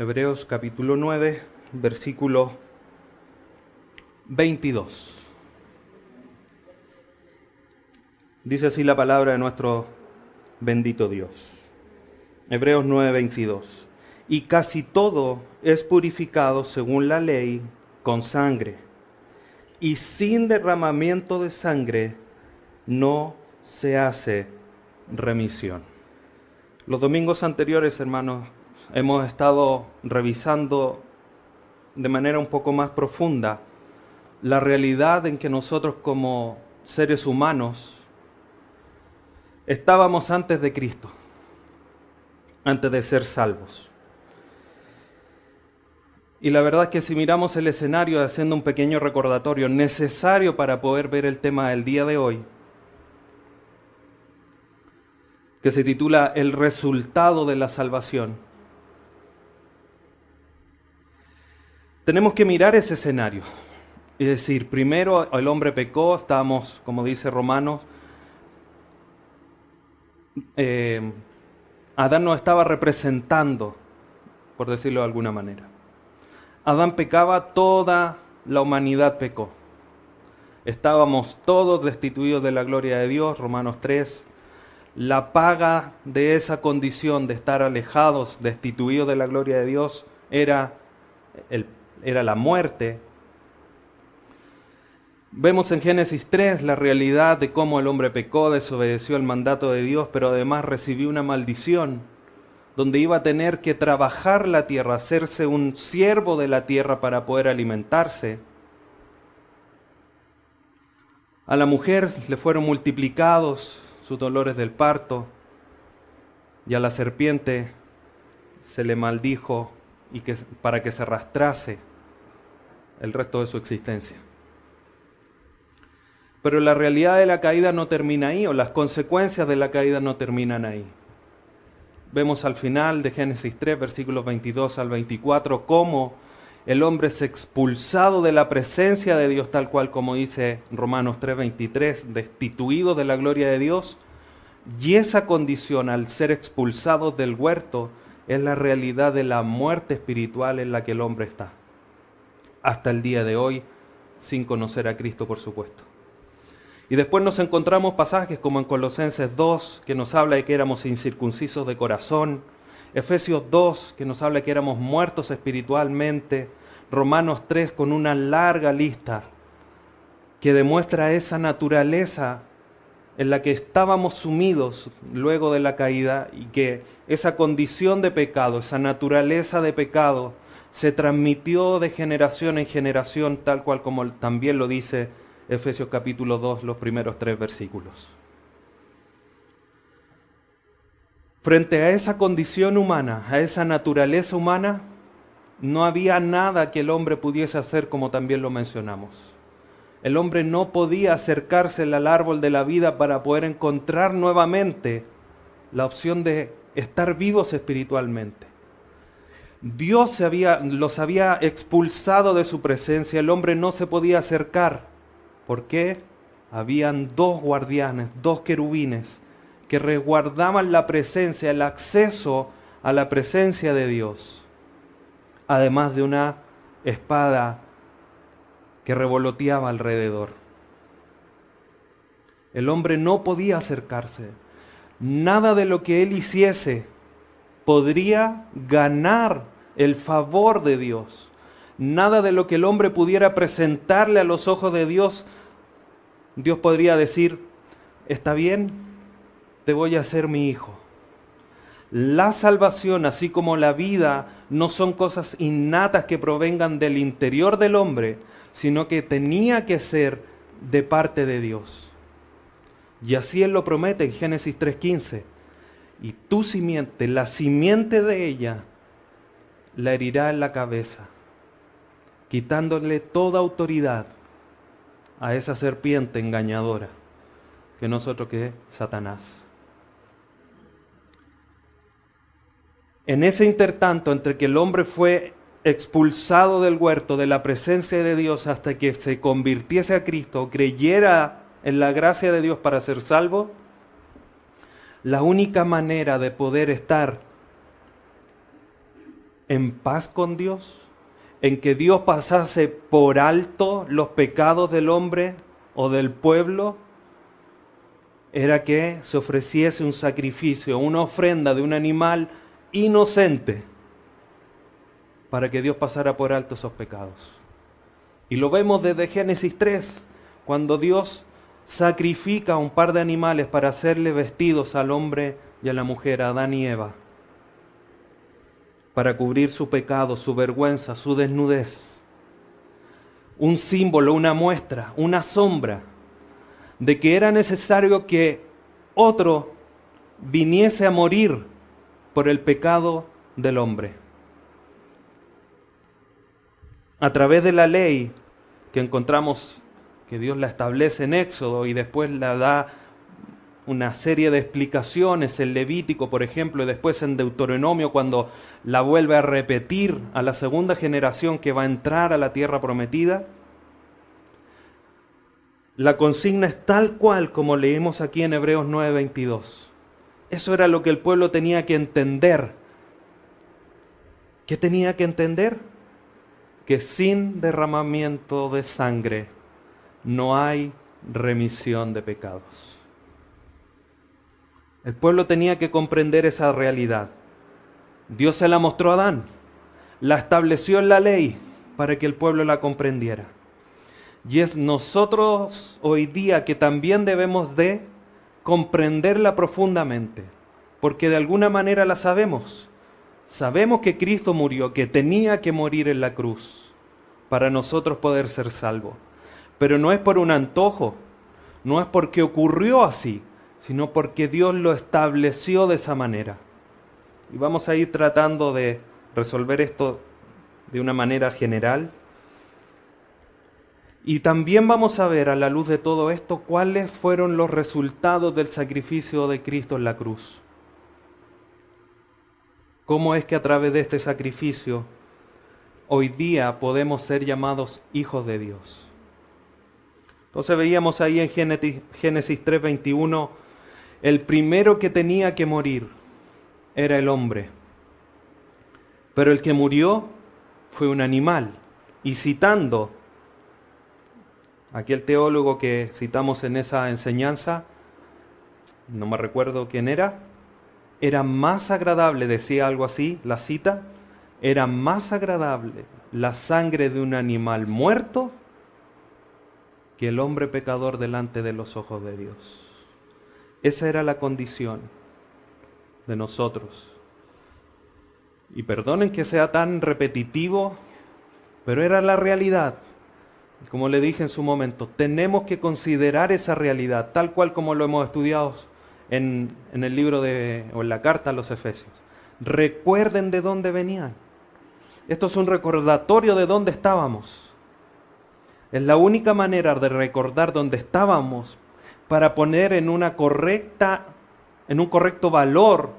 Hebreos capítulo 9, versículo 22. Dice así la palabra de nuestro bendito Dios. Hebreos 9, 22. Y casi todo es purificado según la ley con sangre. Y sin derramamiento de sangre no se hace remisión. Los domingos anteriores, hermanos, hemos estado revisando de manera un poco más profunda la realidad en que nosotros como seres humanos estábamos antes de Cristo, antes de ser salvos. Y la verdad es que si miramos el escenario haciendo un pequeño recordatorio necesario para poder ver el tema del día de hoy, que se titula El resultado de la salvación, tenemos que mirar ese escenario. Es decir, primero el hombre pecó, estábamos, como dice Romanos, eh, Adán nos estaba representando, por decirlo de alguna manera. Adán pecaba, toda la humanidad pecó. Estábamos todos destituidos de la gloria de Dios, Romanos 3. La paga de esa condición de estar alejados, destituidos de la gloria de Dios, era, el, era la muerte. Vemos en Génesis 3 la realidad de cómo el hombre pecó, desobedeció el mandato de Dios, pero además recibió una maldición donde iba a tener que trabajar la tierra, hacerse un siervo de la tierra para poder alimentarse. A la mujer le fueron multiplicados sus dolores del parto y a la serpiente se le maldijo y que, para que se arrastrase el resto de su existencia. Pero la realidad de la caída no termina ahí, o las consecuencias de la caída no terminan ahí. Vemos al final de Génesis 3, versículos 22 al 24, cómo el hombre es expulsado de la presencia de Dios, tal cual como dice Romanos 3, 23, destituido de la gloria de Dios. Y esa condición, al ser expulsado del huerto, es la realidad de la muerte espiritual en la que el hombre está. Hasta el día de hoy, sin conocer a Cristo, por supuesto. Y después nos encontramos pasajes como en Colosenses 2, que nos habla de que éramos incircuncisos de corazón, Efesios 2, que nos habla de que éramos muertos espiritualmente, Romanos 3, con una larga lista que demuestra esa naturaleza en la que estábamos sumidos luego de la caída y que esa condición de pecado, esa naturaleza de pecado, se transmitió de generación en generación, tal cual como también lo dice Efesios capítulo 2, los primeros tres versículos. Frente a esa condición humana, a esa naturaleza humana, no había nada que el hombre pudiese hacer como también lo mencionamos. El hombre no podía acercarse al árbol de la vida para poder encontrar nuevamente la opción de estar vivos espiritualmente. Dios se había, los había expulsado de su presencia, el hombre no se podía acercar. ¿Por qué? Habían dos guardianes, dos querubines, que resguardaban la presencia, el acceso a la presencia de Dios, además de una espada que revoloteaba alrededor. El hombre no podía acercarse. Nada de lo que él hiciese podría ganar el favor de Dios. Nada de lo que el hombre pudiera presentarle a los ojos de Dios Dios podría decir, está bien, te voy a hacer mi hijo. La salvación, así como la vida, no son cosas innatas que provengan del interior del hombre, sino que tenía que ser de parte de Dios. Y así Él lo promete en Génesis 3.15. Y tu simiente, la simiente de ella, la herirá en la cabeza, quitándole toda autoridad a esa serpiente engañadora que nosotros que Satanás. En ese intertanto entre que el hombre fue expulsado del huerto de la presencia de Dios hasta que se convirtiese a Cristo, creyera en la gracia de Dios para ser salvo, la única manera de poder estar en paz con Dios, en que Dios pasase por alto los pecados del hombre o del pueblo, era que se ofreciese un sacrificio, una ofrenda de un animal inocente para que Dios pasara por alto esos pecados. Y lo vemos desde Génesis 3, cuando Dios sacrifica un par de animales para hacerle vestidos al hombre y a la mujer, a Adán y Eva, para cubrir su pecado, su vergüenza, su desnudez. Un símbolo, una muestra, una sombra de que era necesario que otro viniese a morir por el pecado del hombre. A través de la ley que encontramos que Dios la establece en Éxodo y después la da una serie de explicaciones en Levítico, por ejemplo, y después en Deuteronomio, cuando la vuelve a repetir a la segunda generación que va a entrar a la tierra prometida. La consigna es tal cual como leímos aquí en Hebreos 9:22. Eso era lo que el pueblo tenía que entender. ¿Qué tenía que entender? Que sin derramamiento de sangre no hay remisión de pecados. El pueblo tenía que comprender esa realidad. Dios se la mostró a Adán, la estableció en la ley para que el pueblo la comprendiera. Y es nosotros hoy día que también debemos de comprenderla profundamente, porque de alguna manera la sabemos. Sabemos que Cristo murió, que tenía que morir en la cruz para nosotros poder ser salvos. Pero no es por un antojo, no es porque ocurrió así, sino porque Dios lo estableció de esa manera. Y vamos a ir tratando de resolver esto de una manera general y también vamos a ver a la luz de todo esto cuáles fueron los resultados del sacrificio de Cristo en la cruz. ¿Cómo es que a través de este sacrificio hoy día podemos ser llamados hijos de Dios? Entonces veíamos ahí en Génesis 3:21, el primero que tenía que morir era el hombre, pero el que murió fue un animal. Y citando Aquel teólogo que citamos en esa enseñanza, no me recuerdo quién era, era más agradable, decía algo así, la cita, era más agradable la sangre de un animal muerto que el hombre pecador delante de los ojos de Dios. Esa era la condición de nosotros. Y perdonen que sea tan repetitivo, pero era la realidad. Como le dije en su momento, tenemos que considerar esa realidad tal cual como lo hemos estudiado en, en el libro de, o en la carta a los Efesios. Recuerden de dónde venían. Esto es un recordatorio de dónde estábamos. Es la única manera de recordar dónde estábamos para poner en una correcta, en un correcto valor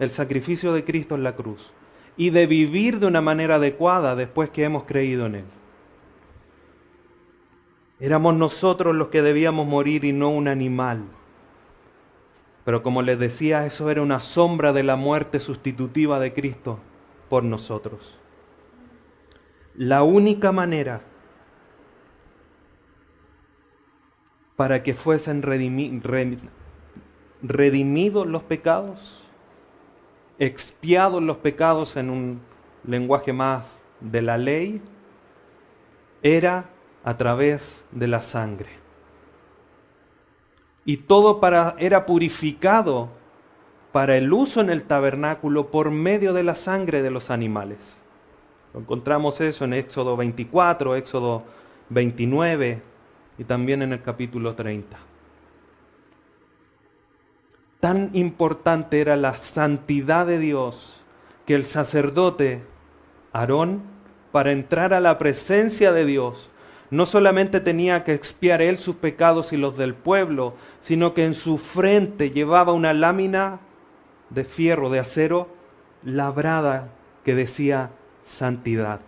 el sacrificio de Cristo en la cruz y de vivir de una manera adecuada después que hemos creído en Él. Éramos nosotros los que debíamos morir y no un animal. Pero como les decía, eso era una sombra de la muerte sustitutiva de Cristo por nosotros. La única manera para que fuesen redimidos los pecados, expiados los pecados en un lenguaje más de la ley, era a través de la sangre. Y todo era purificado para el uso en el tabernáculo por medio de la sangre de los animales. Encontramos eso en Éxodo 24, Éxodo 29 y también en el capítulo 30. Tan importante era la santidad de Dios que el sacerdote Aarón, para entrar a la presencia de Dios, no solamente tenía que expiar él sus pecados y los del pueblo, sino que en su frente llevaba una lámina de fierro, de acero, labrada, que decía santidad.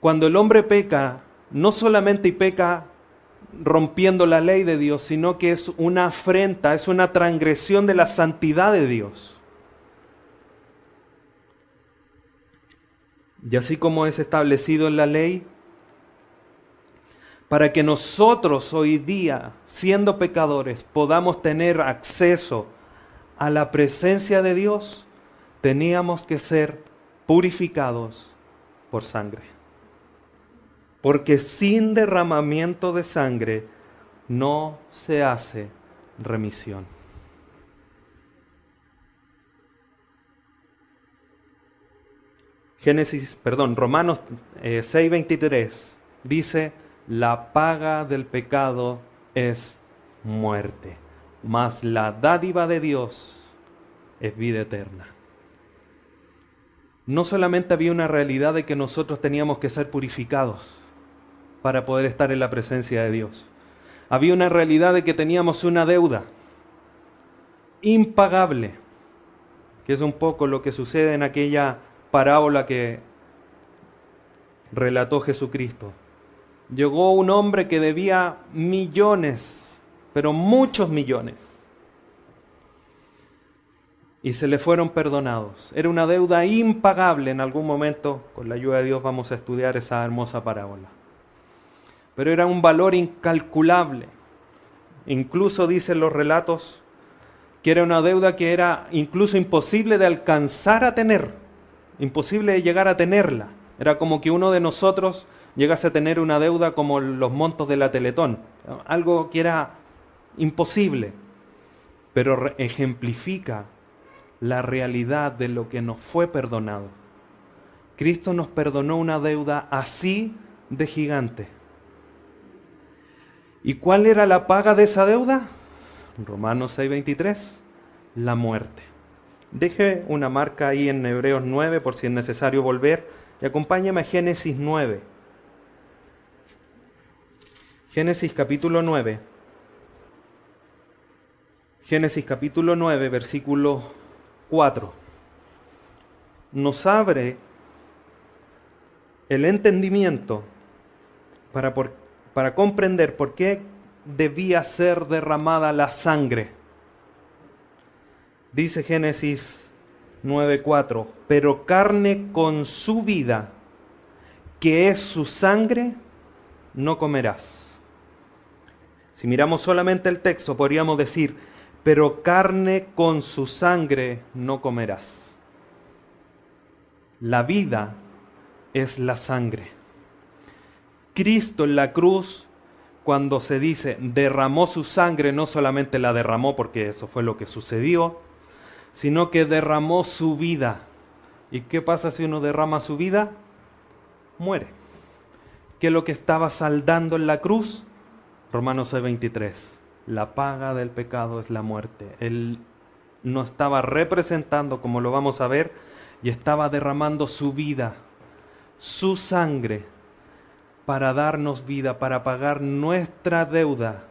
Cuando el hombre peca, no solamente peca rompiendo la ley de Dios, sino que es una afrenta, es una transgresión de la santidad de Dios. Y así como es establecido en la ley, para que nosotros hoy día, siendo pecadores, podamos tener acceso a la presencia de Dios, teníamos que ser purificados por sangre. Porque sin derramamiento de sangre no se hace remisión. Génesis, perdón, Romanos 6:23 eh, dice, la paga del pecado es muerte, mas la dádiva de Dios es vida eterna. No solamente había una realidad de que nosotros teníamos que ser purificados para poder estar en la presencia de Dios. Había una realidad de que teníamos una deuda impagable, que es un poco lo que sucede en aquella parábola que relató Jesucristo. Llegó un hombre que debía millones, pero muchos millones, y se le fueron perdonados. Era una deuda impagable. En algún momento, con la ayuda de Dios, vamos a estudiar esa hermosa parábola. Pero era un valor incalculable. Incluso dicen los relatos que era una deuda que era incluso imposible de alcanzar a tener imposible de llegar a tenerla. Era como que uno de nosotros llegase a tener una deuda como los montos de la Teletón, algo que era imposible, pero ejemplifica la realidad de lo que nos fue perdonado. Cristo nos perdonó una deuda así de gigante. ¿Y cuál era la paga de esa deuda? Romanos 6:23, la muerte. Deje una marca ahí en Hebreos 9 por si es necesario volver y acompáñame a Génesis 9. Génesis capítulo 9. Génesis capítulo 9, versículo 4. Nos abre el entendimiento para, para comprender por qué debía ser derramada la sangre Dice Génesis 9:4, pero carne con su vida, que es su sangre, no comerás. Si miramos solamente el texto, podríamos decir, pero carne con su sangre no comerás. La vida es la sangre. Cristo en la cruz, cuando se dice derramó su sangre, no solamente la derramó porque eso fue lo que sucedió, sino que derramó su vida. ¿Y qué pasa si uno derrama su vida? Muere. ¿Qué es lo que estaba saldando en la cruz? Romanos 6:23. La paga del pecado es la muerte. Él no estaba representando, como lo vamos a ver, y estaba derramando su vida, su sangre, para darnos vida, para pagar nuestra deuda,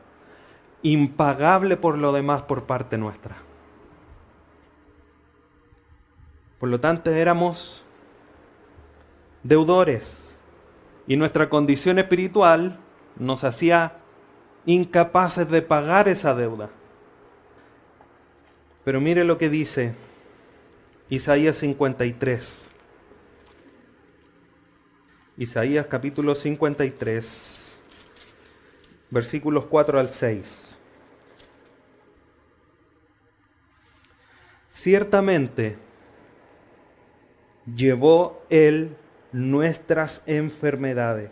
impagable por lo demás por parte nuestra. Por lo tanto, éramos deudores y nuestra condición espiritual nos hacía incapaces de pagar esa deuda. Pero mire lo que dice Isaías 53. Isaías capítulo 53, versículos 4 al 6. Ciertamente, llevó Él nuestras enfermedades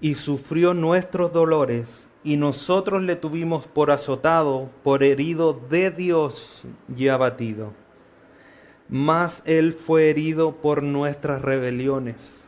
y sufrió nuestros dolores, y nosotros le tuvimos por azotado, por herido de Dios y abatido. Mas Él fue herido por nuestras rebeliones,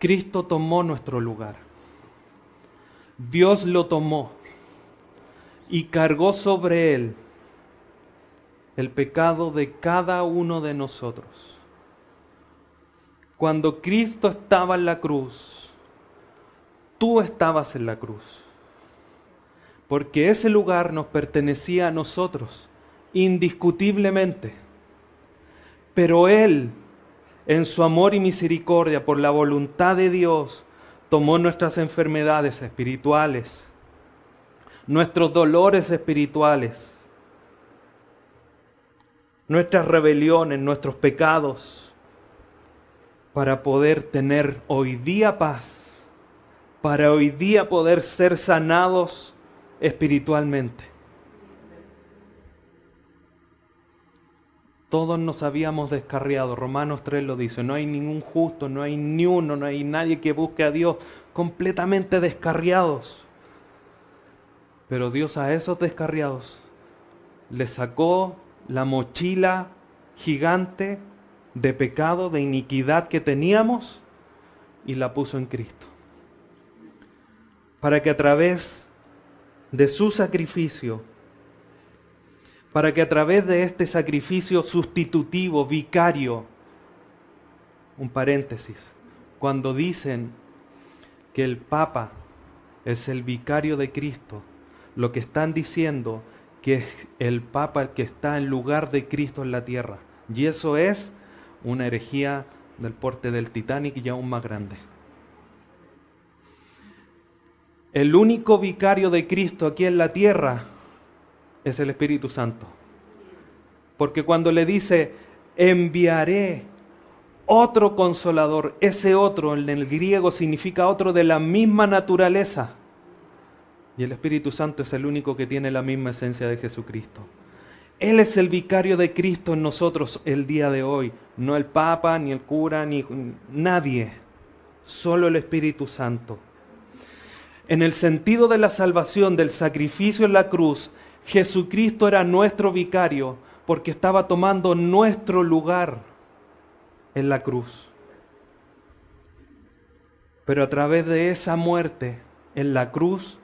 Cristo tomó nuestro lugar. Dios lo tomó y cargó sobre él el pecado de cada uno de nosotros. Cuando Cristo estaba en la cruz, tú estabas en la cruz, porque ese lugar nos pertenecía a nosotros, indiscutiblemente. Pero Él, en su amor y misericordia, por la voluntad de Dios, tomó nuestras enfermedades espirituales, nuestros dolores espirituales, nuestras rebeliones, nuestros pecados, para poder tener hoy día paz, para hoy día poder ser sanados espiritualmente. Todos nos habíamos descarriado, Romanos 3 lo dice, no hay ningún justo, no hay ni uno, no hay nadie que busque a Dios, completamente descarriados. Pero Dios a esos descarriados les sacó la mochila gigante de pecado, de iniquidad que teníamos y la puso en Cristo. Para que a través de su sacrificio, para que a través de este sacrificio sustitutivo, vicario, un paréntesis, cuando dicen que el Papa es el vicario de Cristo, lo que están diciendo que es el Papa el que está en lugar de Cristo en la tierra. Y eso es una herejía del porte del Titanic y aún más grande. El único vicario de Cristo aquí en la tierra es el Espíritu Santo. Porque cuando le dice, enviaré otro consolador, ese otro en el griego significa otro de la misma naturaleza. Y el Espíritu Santo es el único que tiene la misma esencia de Jesucristo. Él es el vicario de Cristo en nosotros el día de hoy. No el Papa, ni el cura, ni nadie. Solo el Espíritu Santo. En el sentido de la salvación, del sacrificio en la cruz, Jesucristo era nuestro vicario porque estaba tomando nuestro lugar en la cruz. Pero a través de esa muerte en la cruz,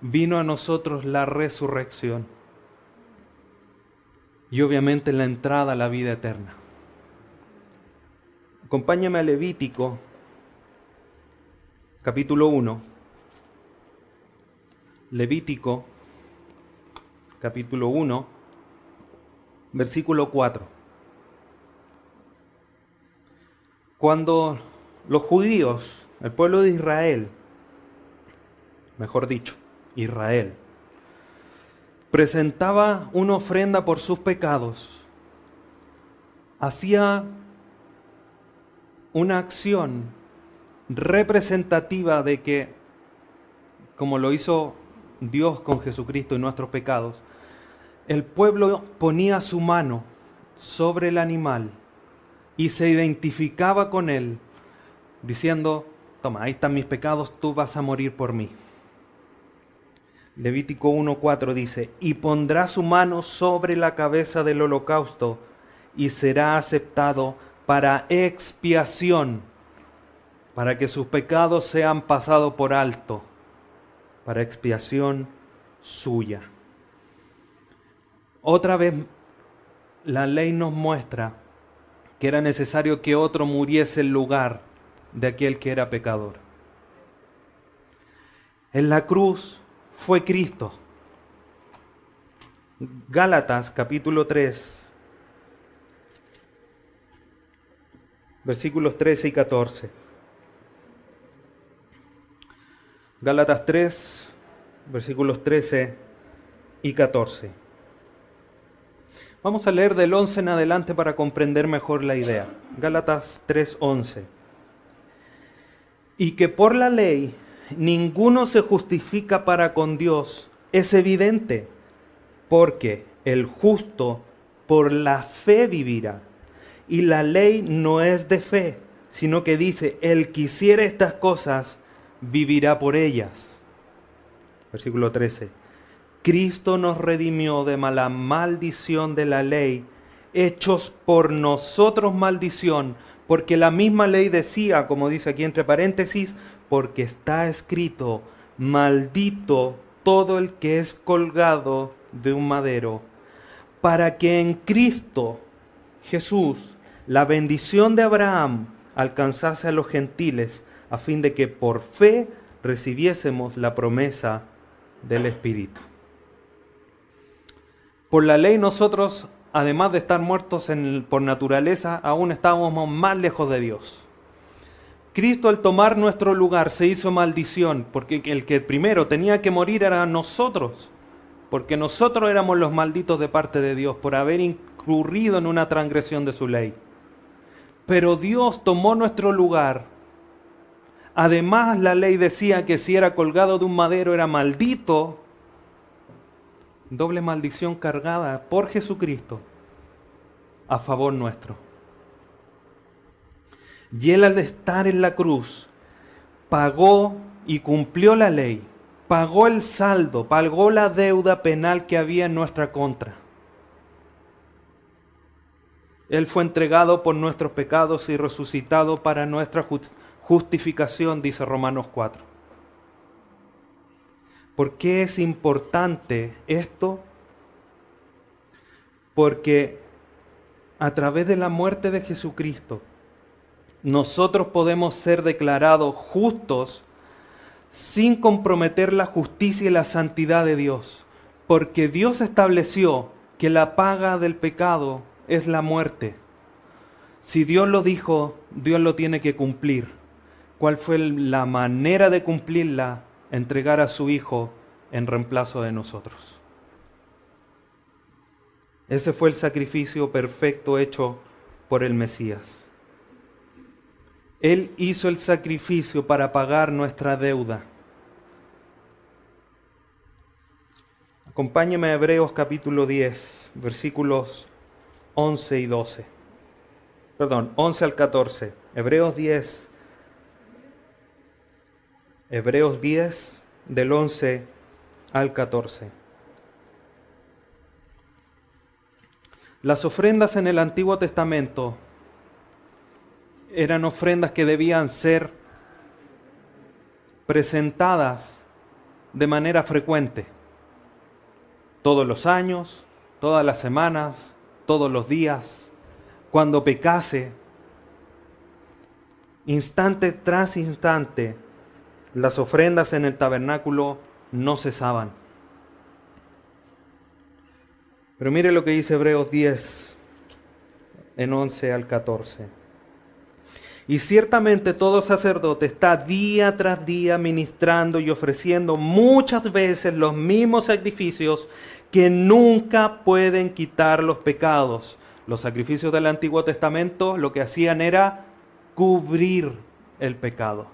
vino a nosotros la resurrección y obviamente la entrada a la vida eterna. Acompáñame a Levítico, capítulo 1. Levítico, capítulo 1, versículo 4. Cuando los judíos, el pueblo de Israel, mejor dicho, Israel. Presentaba una ofrenda por sus pecados. Hacía una acción representativa de que, como lo hizo Dios con Jesucristo y nuestros pecados, el pueblo ponía su mano sobre el animal y se identificaba con él, diciendo, toma, ahí están mis pecados, tú vas a morir por mí. Levítico 1.4 dice, y pondrá su mano sobre la cabeza del holocausto y será aceptado para expiación, para que sus pecados sean pasados por alto, para expiación suya. Otra vez la ley nos muestra que era necesario que otro muriese en lugar de aquel que era pecador. En la cruz fue Cristo. Gálatas capítulo 3, versículos 13 y 14. Gálatas 3, versículos 13 y 14. Vamos a leer del 11 en adelante para comprender mejor la idea. Gálatas 3, 11. Y que por la ley ninguno se justifica para con Dios es evidente, porque el justo por la fe vivirá. Y la ley no es de fe, sino que dice, el que hiciera estas cosas vivirá por ellas. Versículo 13. Cristo nos redimió de la maldición de la ley, hechos por nosotros maldición, porque la misma ley decía, como dice aquí entre paréntesis, porque está escrito, maldito todo el que es colgado de un madero, para que en Cristo Jesús la bendición de Abraham alcanzase a los gentiles, a fin de que por fe recibiésemos la promesa del Espíritu. Por la ley nosotros, además de estar muertos por naturaleza, aún estábamos más lejos de Dios. Cristo al tomar nuestro lugar se hizo maldición, porque el que primero tenía que morir era nosotros, porque nosotros éramos los malditos de parte de Dios por haber incurrido en una transgresión de su ley. Pero Dios tomó nuestro lugar. Además la ley decía que si era colgado de un madero era maldito. Doble maldición cargada por Jesucristo a favor nuestro. Y él al estar en la cruz pagó y cumplió la ley, pagó el saldo, pagó la deuda penal que había en nuestra contra. Él fue entregado por nuestros pecados y resucitado para nuestra justificación, dice Romanos 4. ¿Por qué es importante esto? Porque a través de la muerte de Jesucristo, nosotros podemos ser declarados justos sin comprometer la justicia y la santidad de Dios, porque Dios estableció que la paga del pecado es la muerte. Si Dios lo dijo, Dios lo tiene que cumplir. ¿Cuál fue la manera de cumplirla? Entregar a su Hijo en reemplazo de nosotros. Ese fue el sacrificio perfecto hecho por el Mesías. Él hizo el sacrificio para pagar nuestra deuda. Acompáñeme a Hebreos capítulo 10, versículos 11 y 12. Perdón, 11 al 14. Hebreos 10. Hebreos 10 del 11 al 14. Las ofrendas en el Antiguo Testamento eran ofrendas que debían ser presentadas de manera frecuente, todos los años, todas las semanas, todos los días, cuando pecase, instante tras instante, las ofrendas en el tabernáculo no cesaban. Pero mire lo que dice Hebreos 10, en 11 al 14. Y ciertamente todo sacerdote está día tras día ministrando y ofreciendo muchas veces los mismos sacrificios que nunca pueden quitar los pecados. Los sacrificios del Antiguo Testamento lo que hacían era cubrir el pecado.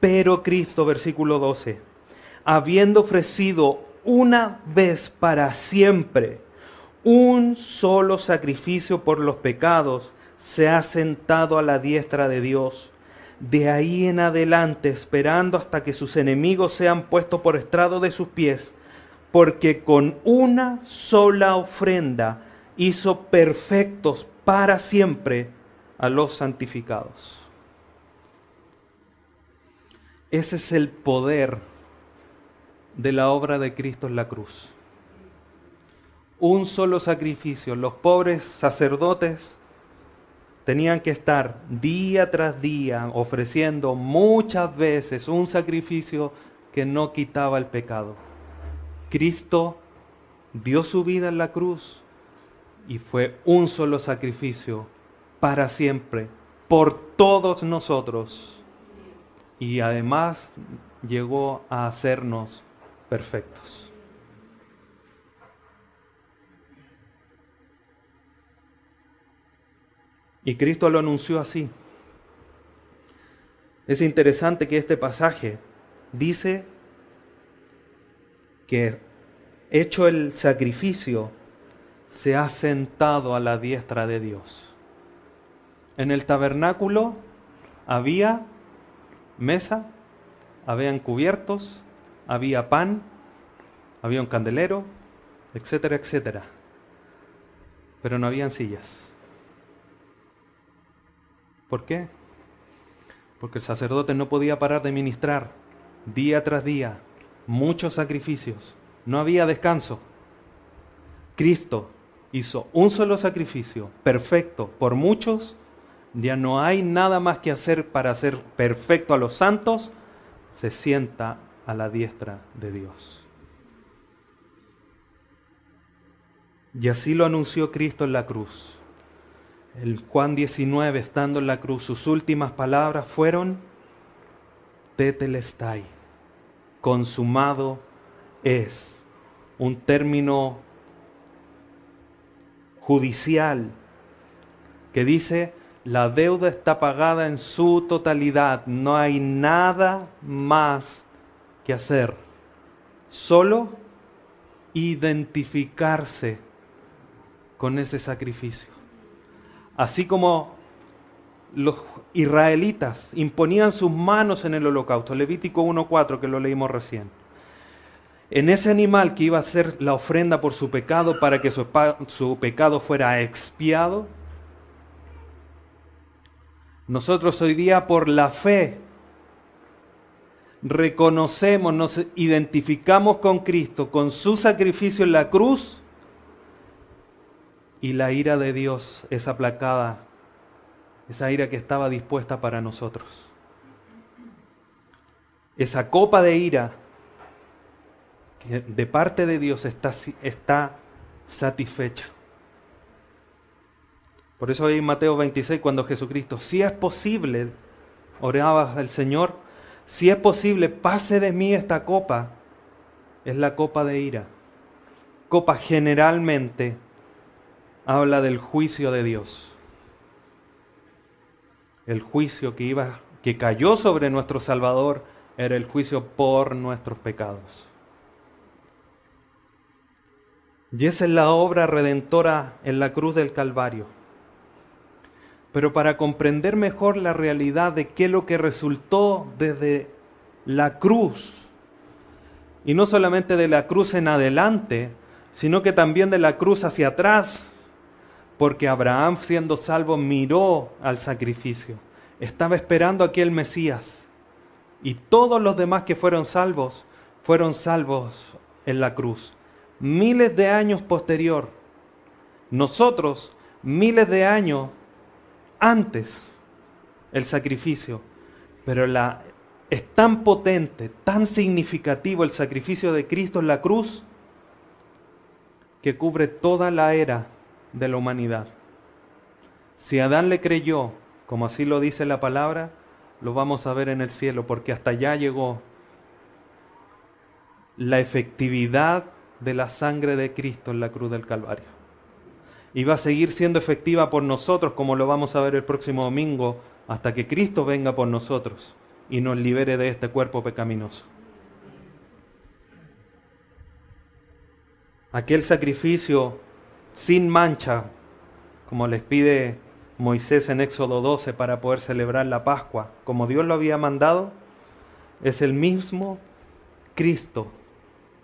Pero Cristo, versículo 12, habiendo ofrecido una vez para siempre un solo sacrificio por los pecados, se ha sentado a la diestra de Dios. De ahí en adelante, esperando hasta que sus enemigos sean puestos por estrado de sus pies, porque con una sola ofrenda hizo perfectos para siempre a los santificados. Ese es el poder de la obra de Cristo en la cruz. Un solo sacrificio. Los pobres sacerdotes tenían que estar día tras día ofreciendo muchas veces un sacrificio que no quitaba el pecado. Cristo dio su vida en la cruz y fue un solo sacrificio para siempre, por todos nosotros. Y además llegó a hacernos perfectos. Y Cristo lo anunció así. Es interesante que este pasaje dice que hecho el sacrificio, se ha sentado a la diestra de Dios. En el tabernáculo había mesa, habían cubiertos, había pan, había un candelero, etcétera, etcétera. Pero no habían sillas. ¿Por qué? Porque el sacerdote no podía parar de ministrar día tras día, muchos sacrificios. No había descanso. Cristo hizo un solo sacrificio, perfecto por muchos. Ya no hay nada más que hacer para hacer perfecto a los santos. Se sienta a la diestra de Dios. Y así lo anunció Cristo en la cruz. El Juan 19, estando en la cruz, sus últimas palabras fueron, tetelestai, consumado es. Un término judicial que dice, la deuda está pagada en su totalidad, no hay nada más que hacer, solo identificarse con ese sacrificio. Así como los israelitas imponían sus manos en el holocausto, Levítico 1.4 que lo leímos recién, en ese animal que iba a ser la ofrenda por su pecado para que su, su pecado fuera expiado, nosotros hoy día por la fe reconocemos, nos identificamos con Cristo, con su sacrificio en la cruz, y la ira de Dios es aplacada, esa ira que estaba dispuesta para nosotros. Esa copa de ira que de parte de Dios está, está satisfecha. Por eso ahí en Mateo 26, cuando Jesucristo, si es posible, oraba al Señor, si es posible, pase de mí esta copa, es la copa de ira. Copa generalmente habla del juicio de Dios. El juicio que iba que cayó sobre nuestro Salvador era el juicio por nuestros pecados. Y esa es la obra redentora en la cruz del Calvario. Pero para comprender mejor la realidad de qué es lo que resultó desde la cruz, y no solamente de la cruz en adelante, sino que también de la cruz hacia atrás, porque Abraham siendo salvo miró al sacrificio, estaba esperando aquel Mesías, y todos los demás que fueron salvos fueron salvos en la cruz. Miles de años posterior, nosotros miles de años antes el sacrificio, pero la, es tan potente, tan significativo el sacrificio de Cristo en la cruz, que cubre toda la era de la humanidad. Si Adán le creyó, como así lo dice la palabra, lo vamos a ver en el cielo, porque hasta allá llegó la efectividad de la sangre de Cristo en la cruz del Calvario. Y va a seguir siendo efectiva por nosotros, como lo vamos a ver el próximo domingo, hasta que Cristo venga por nosotros y nos libere de este cuerpo pecaminoso. Aquel sacrificio sin mancha, como les pide Moisés en Éxodo 12 para poder celebrar la Pascua, como Dios lo había mandado, es el mismo Cristo,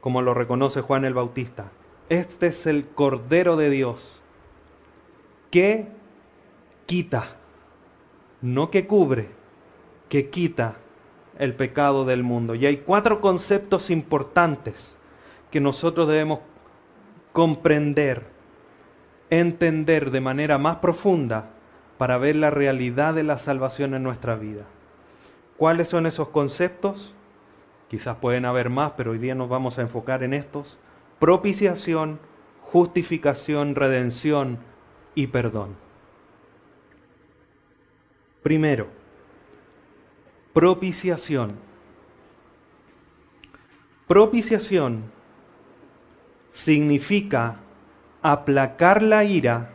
como lo reconoce Juan el Bautista. Este es el Cordero de Dios que quita, no que cubre, que quita el pecado del mundo. Y hay cuatro conceptos importantes que nosotros debemos comprender entender de manera más profunda para ver la realidad de la salvación en nuestra vida. ¿Cuáles son esos conceptos? Quizás pueden haber más, pero hoy día nos vamos a enfocar en estos. Propiciación, justificación, redención y perdón. Primero, propiciación. Propiciación significa aplacar la ira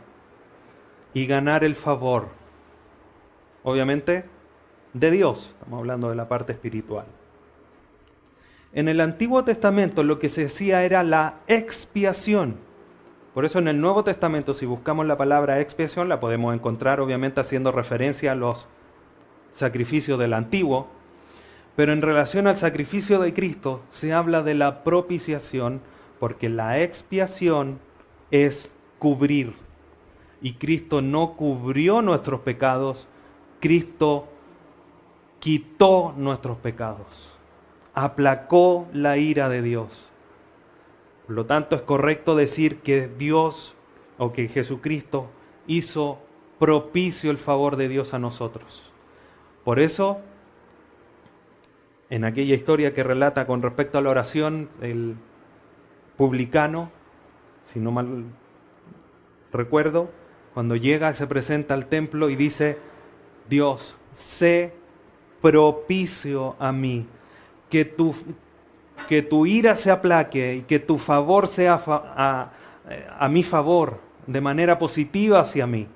y ganar el favor. Obviamente, de Dios, estamos hablando de la parte espiritual. En el Antiguo Testamento lo que se decía era la expiación. Por eso en el Nuevo Testamento, si buscamos la palabra expiación, la podemos encontrar obviamente haciendo referencia a los sacrificios del Antiguo. Pero en relación al sacrificio de Cristo se habla de la propiciación, porque la expiación es cubrir. Y Cristo no cubrió nuestros pecados, Cristo quitó nuestros pecados, aplacó la ira de Dios. Por lo tanto, es correcto decir que Dios o que Jesucristo hizo propicio el favor de Dios a nosotros. Por eso, en aquella historia que relata con respecto a la oración, el publicano, si no mal recuerdo, cuando llega se presenta al templo y dice, Dios, sé propicio a mí, que tu, que tu ira se aplaque y que tu favor sea a, a mi favor, de manera positiva hacia mí.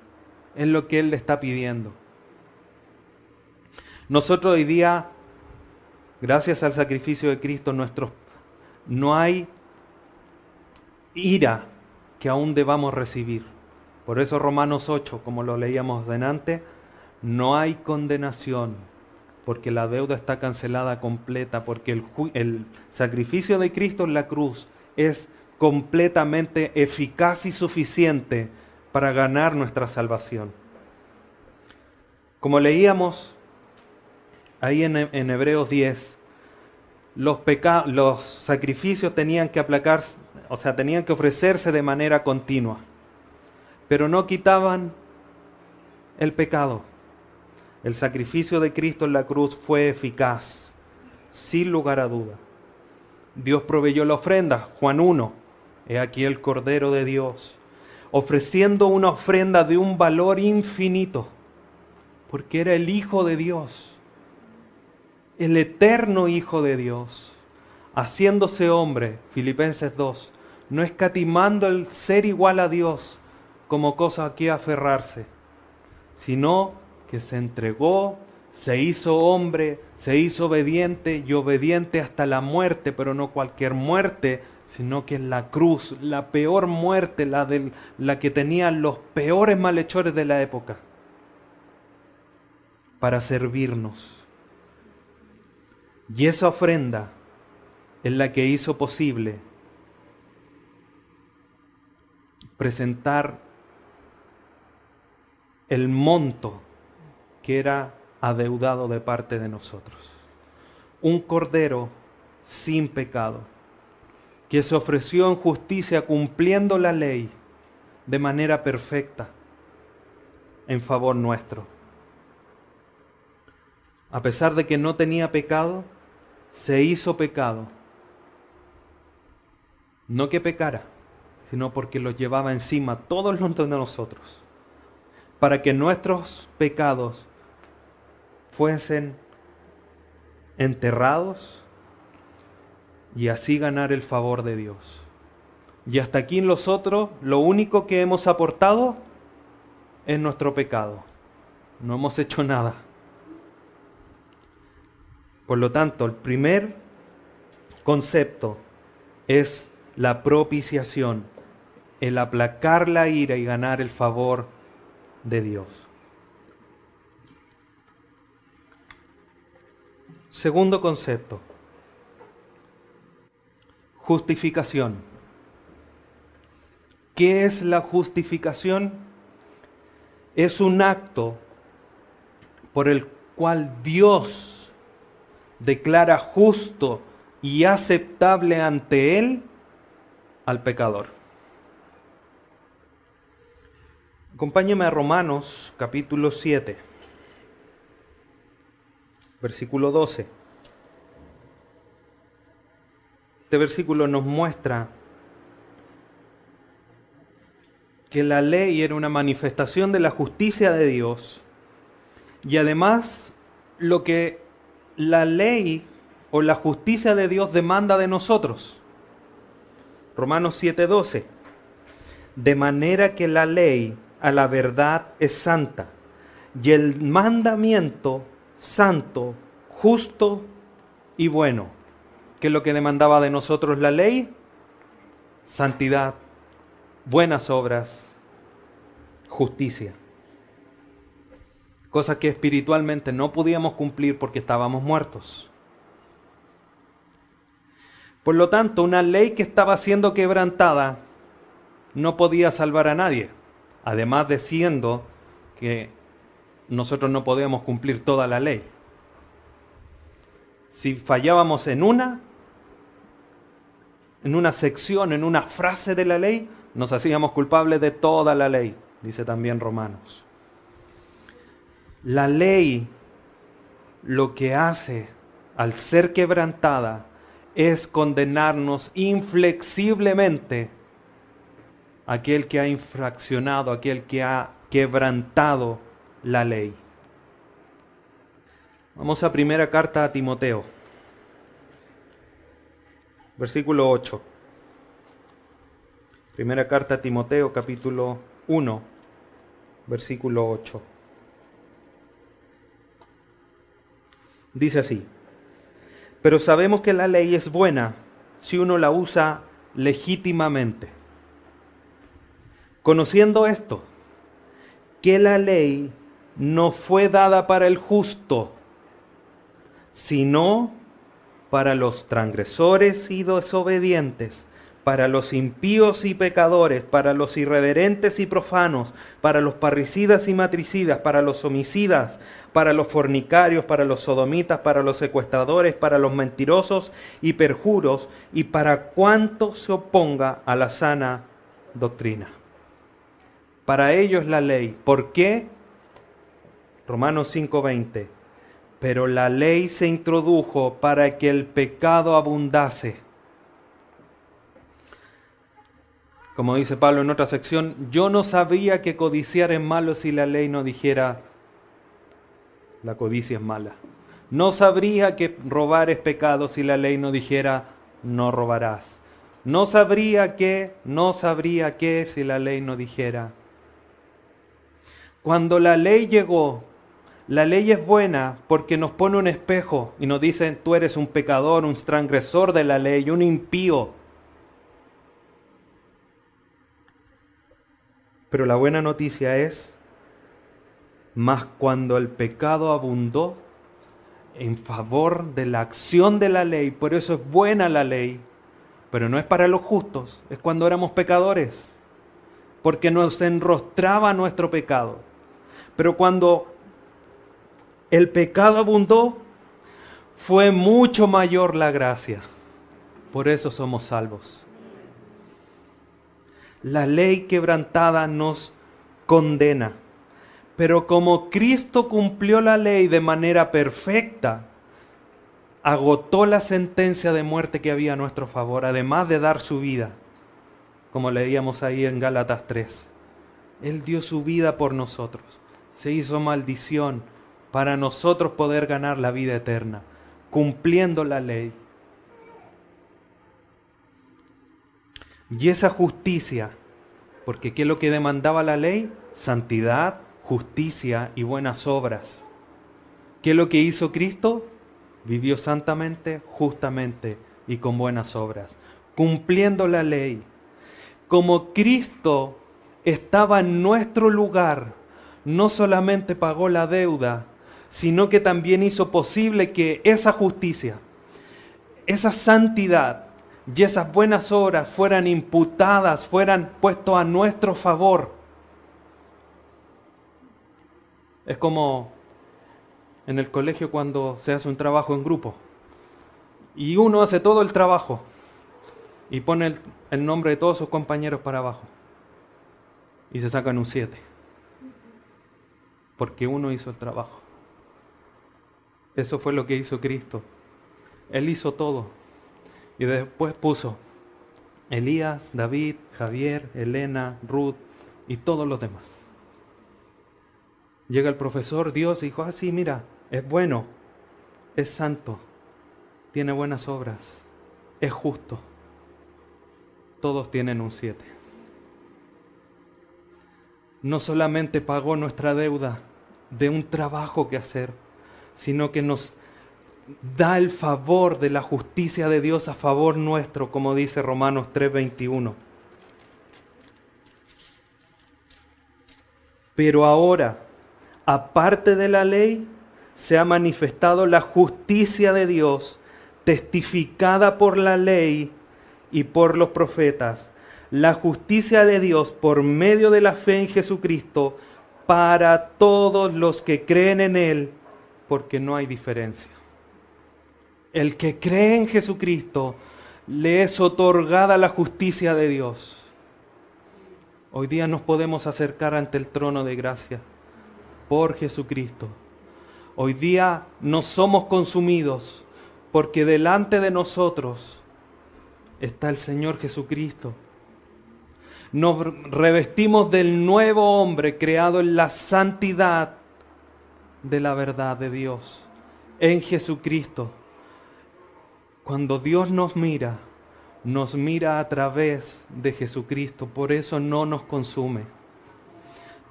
Es lo que Él le está pidiendo. Nosotros hoy día, gracias al sacrificio de Cristo, nuestros, no hay ira que aún debamos recibir. Por eso Romanos 8, como lo leíamos delante, no hay condenación, porque la deuda está cancelada completa, porque el, sacrificio de Cristo en la cruz es completamente eficaz y suficiente para ganar nuestra salvación. Como leíamos ahí en, Hebreos 10, los, los sacrificios tenían que aplacar, o sea, tenían que ofrecerse de manera continua pero no quitaban el pecado. El sacrificio de Cristo en la cruz fue eficaz, sin lugar a duda. Dios proveyó la ofrenda, Juan 1, he aquí el Cordero de Dios, ofreciendo una ofrenda de un valor infinito, porque era el Hijo de Dios, el eterno Hijo de Dios, haciéndose hombre, Filipenses 2, no escatimando el ser igual a Dios, como cosa a que aferrarse, sino que se entregó, se hizo hombre, se hizo obediente y obediente hasta la muerte, pero no cualquier muerte, sino que es la cruz, la peor muerte, la, la que tenían los peores malhechores de la época, para servirnos. Y esa ofrenda es la que hizo posible presentar el monto que era adeudado de parte de nosotros. Un cordero sin pecado, que se ofreció en justicia cumpliendo la ley de manera perfecta en favor nuestro. A pesar de que no tenía pecado, se hizo pecado. No que pecara, sino porque lo llevaba encima todos los de nosotros para que nuestros pecados fuesen enterrados y así ganar el favor de Dios. Y hasta aquí nosotros lo único que hemos aportado es nuestro pecado. No hemos hecho nada. Por lo tanto, el primer concepto es la propiciación, el aplacar la ira y ganar el favor de Dios. Segundo concepto, justificación. ¿Qué es la justificación? Es un acto por el cual Dios declara justo y aceptable ante Él al pecador. Acompáñeme a Romanos capítulo 7, versículo 12. Este versículo nos muestra que la ley era una manifestación de la justicia de Dios y además lo que la ley o la justicia de Dios demanda de nosotros. Romanos 7:12. De manera que la ley a la verdad es santa y el mandamiento santo, justo y bueno. ¿Qué es lo que demandaba de nosotros la ley? Santidad, buenas obras, justicia. Cosas que espiritualmente no podíamos cumplir porque estábamos muertos. Por lo tanto, una ley que estaba siendo quebrantada no podía salvar a nadie, además de siendo que nosotros no podíamos cumplir toda la ley. Si fallábamos en una, en una sección, en una frase de la ley, nos hacíamos culpables de toda la ley, dice también Romanos. La ley lo que hace al ser quebrantada es condenarnos inflexiblemente aquel que ha infraccionado, aquel que ha quebrantado la ley. Vamos a primera carta a Timoteo, versículo 8. Primera carta a Timoteo, capítulo 1, versículo 8. Dice así, pero sabemos que la ley es buena si uno la usa legítimamente. Conociendo esto, que la ley no fue dada para el justo, sino para los transgresores y desobedientes, para los impíos y pecadores, para los irreverentes y profanos, para los parricidas y matricidas, para los homicidas, para los fornicarios, para los sodomitas, para los secuestradores, para los mentirosos y perjuros, y para cuanto se oponga a la sana doctrina. Para ellos la ley. ¿Por qué? Romanos 5:20. Pero la ley se introdujo para que el pecado abundase. Como dice Pablo en otra sección, yo no sabía que codiciar es malo si la ley no dijera la codicia es mala. No sabría que robar es pecado si la ley no dijera no robarás. No sabría que, no sabría que si la ley no dijera. Cuando la ley llegó, la ley es buena porque nos pone un espejo y nos dice, tú eres un pecador, un transgresor de la ley, un impío. Pero la buena noticia es, más cuando el pecado abundó en favor de la acción de la ley, por eso es buena la ley, pero no es para los justos, es cuando éramos pecadores, porque nos enrostraba nuestro pecado. Pero cuando el pecado abundó, fue mucho mayor la gracia. Por eso somos salvos. La ley quebrantada nos condena. Pero como Cristo cumplió la ley de manera perfecta, agotó la sentencia de muerte que había a nuestro favor, además de dar su vida, como leíamos ahí en Gálatas 3. Él dio su vida por nosotros, se hizo maldición para nosotros poder ganar la vida eterna, cumpliendo la ley. Y esa justicia, porque ¿qué es lo que demandaba la ley? Santidad, justicia y buenas obras. ¿Qué es lo que hizo Cristo? Vivió santamente, justamente y con buenas obras, cumpliendo la ley. Como Cristo estaba en nuestro lugar, no solamente pagó la deuda, sino que también hizo posible que esa justicia, esa santidad y esas buenas obras fueran imputadas, fueran puestos a nuestro favor. Es como en el colegio cuando se hace un trabajo en grupo y uno hace todo el trabajo y pone el, nombre de todos sus compañeros para abajo y se sacan un 7 porque uno hizo el trabajo. Eso fue lo que hizo Cristo. Él hizo todo y después puso Elías, David, Javier, Elena, Ruth y todos los demás. Llega el profesor, Dios, y dijo, ah, sí, mira, es bueno, es santo, tiene buenas obras, es justo. Todos tienen un siete. No solamente pagó nuestra deuda de un trabajo que hacer, sino que nos da el favor de la justicia de Dios a favor nuestro, como dice Romanos 3:21. Pero ahora, aparte de la ley, se ha manifestado la justicia de Dios, testificada por la ley y por los profetas, la justicia de Dios por medio de la fe en Jesucristo para todos los que creen en Él, porque no hay diferencia. El que cree en Jesucristo le es otorgada la justicia de Dios. Hoy día nos podemos acercar ante el trono de gracia por Jesucristo. Hoy día no somos consumidos porque delante de nosotros está el Señor Jesucristo. Nos revestimos del nuevo hombre creado en la santidad de la verdad de Dios, en Jesucristo. Cuando Dios nos mira, nos mira a través de Jesucristo, por eso no nos consume.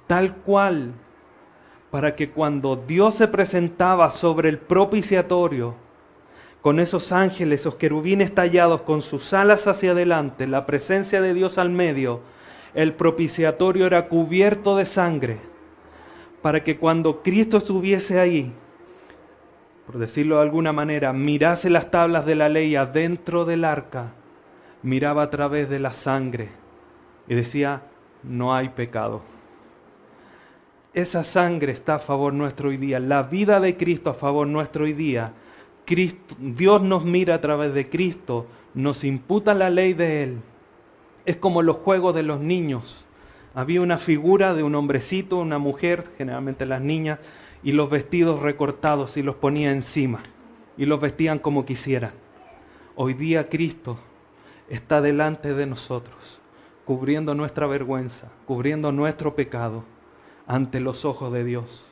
Tal cual, para que cuando Dios se presentaba sobre el propiciatorio, con esos ángeles, esos querubines tallados con sus alas hacia adelante, la presencia de Dios al medio, el propiciatorio era cubierto de sangre, para que cuando Cristo estuviese ahí, por decirlo de alguna manera, mirase las tablas de la ley adentro del arca, miraba a través de la sangre y decía, no hay pecado. Esa sangre está a favor nuestro hoy día, la vida de Cristo a favor nuestro hoy día Dios nos mira a través de Cristo, nos imputa la ley de Él. Es como los juegos de los niños. Había una figura de un hombrecito, una mujer, generalmente las niñas, y los vestidos recortados y los ponía encima y los vestían como quisieran. Hoy día Cristo está delante de nosotros, cubriendo nuestra vergüenza, cubriendo nuestro pecado ante los ojos de Dios.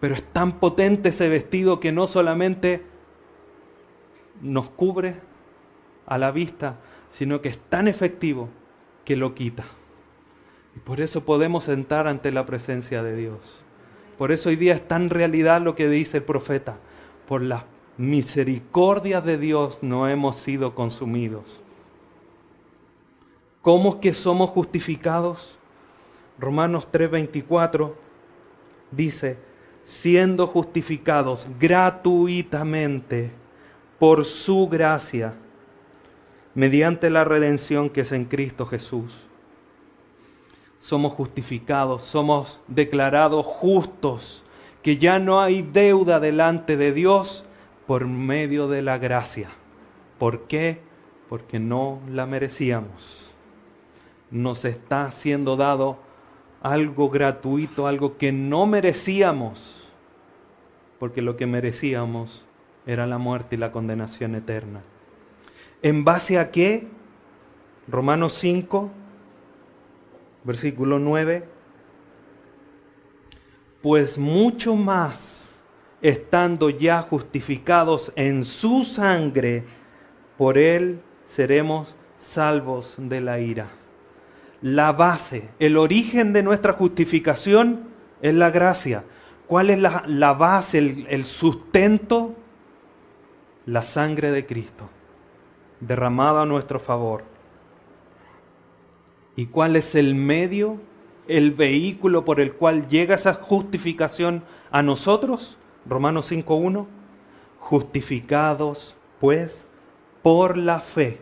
Pero es tan potente ese vestido que no solamente nos cubre a la vista, sino que es tan efectivo que lo quita. Y por eso podemos entrar ante la presencia de Dios. Por eso hoy día es tan realidad lo que dice el profeta. Por la misericordia de Dios no hemos sido consumidos. ¿Cómo es que somos justificados? Romanos 3:24 dice, siendo justificados gratuitamente por su gracia, mediante la redención que es en Cristo Jesús. Somos justificados, somos declarados justos, que ya no hay deuda delante de Dios por medio de la gracia. ¿Por qué? Porque no la merecíamos. Nos está siendo dado algo gratuito, algo que no merecíamos, porque lo que merecíamos era la muerte y la condenación eterna. ¿En base a qué? Romanos 5, versículo 9. Pues mucho más, estando ya justificados en su sangre, por él seremos salvos de la ira. La base, el origen de nuestra justificación es la gracia. ¿Cuál es la, base, el, el sustento? la sangre de Cristo derramada a nuestro favor. ¿Y cuál es el medio, el vehículo por el cual llega esa justificación a nosotros? Romanos 5.1. Justificados, pues, por la fe,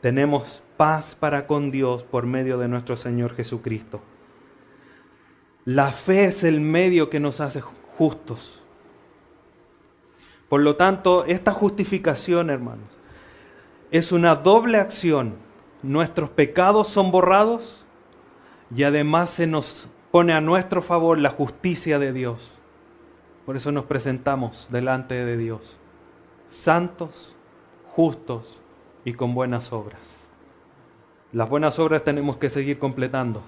tenemos paz para con Dios por medio de nuestro Señor Jesucristo. La fe es el medio que nos hace justos. Por lo tanto, esta justificación, hermanos, es una doble acción. Nuestros pecados son borrados y además se nos pone a nuestro favor la justicia de Dios. Por eso nos presentamos delante de Dios, santos, justos y con buenas obras. Las buenas obras tenemos que seguir completando,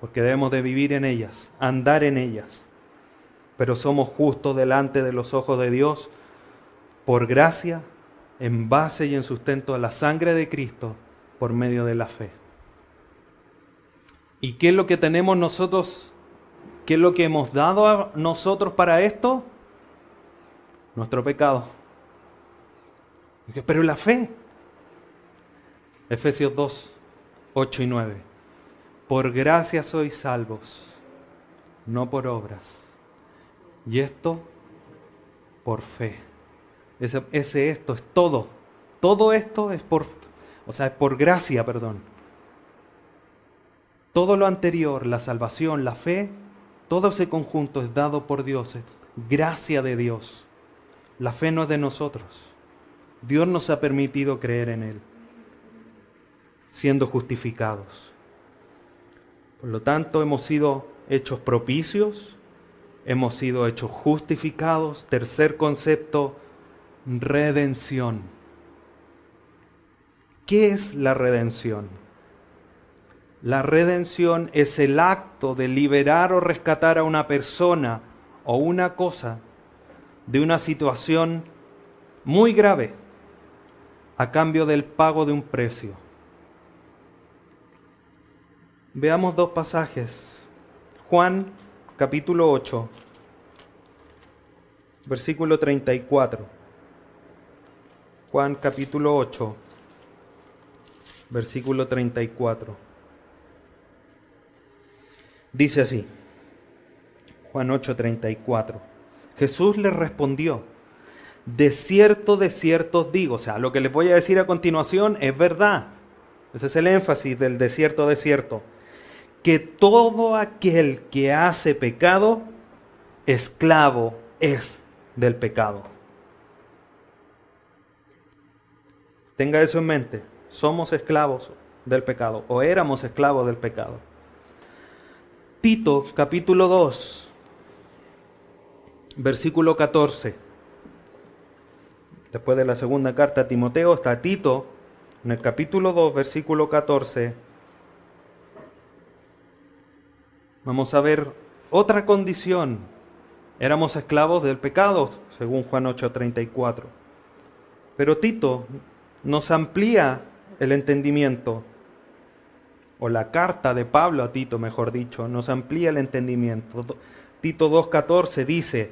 porque debemos de vivir en ellas, andar en ellas. Pero somos justos delante de los ojos de Dios por gracia, en base y en sustento a la sangre de Cristo, por medio de la fe. ¿Y qué es lo que tenemos nosotros? ¿Qué es lo que hemos dado a nosotros para esto? Nuestro pecado. Pero la fe. Efesios 2, 8 y 9. Por gracia sois salvos, no por obras. Y esto por fe ese, ese esto es todo. Todo esto es por, o sea, por gracia, perdón. Todo lo anterior, la salvación, la fe, todo ese conjunto es dado por Dios, es gracia de Dios. La fe no es de nosotros. Dios nos ha permitido creer en Él, siendo justificados. Por lo tanto, hemos sido hechos propicios, hemos sido hechos justificados. Tercer concepto, redención. ¿Qué es la redención? La redención es el acto de liberar o rescatar a una persona o una cosa de una situación muy grave a cambio del pago de un precio. Veamos dos pasajes. Juan capítulo 8, versículo 34. Juan capítulo 8, versículo 34. Dice así, Juan 8, 34. Jesús le respondió, de cierto, de cierto digo, o sea, lo que les voy a decir a continuación es verdad. Ese es el énfasis del desierto, desierto. Que todo aquel que hace pecado, esclavo es del pecado. Tenga eso en mente. Somos esclavos del pecado o éramos esclavos del pecado. Tito capítulo 2, versículo 14. Después de la segunda carta a Timoteo está Tito en el capítulo 2, versículo 14. Vamos a ver otra condición. Éramos esclavos del pecado, según Juan 8:34. Pero Tito nos amplía el entendimiento, o la carta de Pablo a Tito, mejor dicho, nos amplía el entendimiento. Tito 2.14 dice,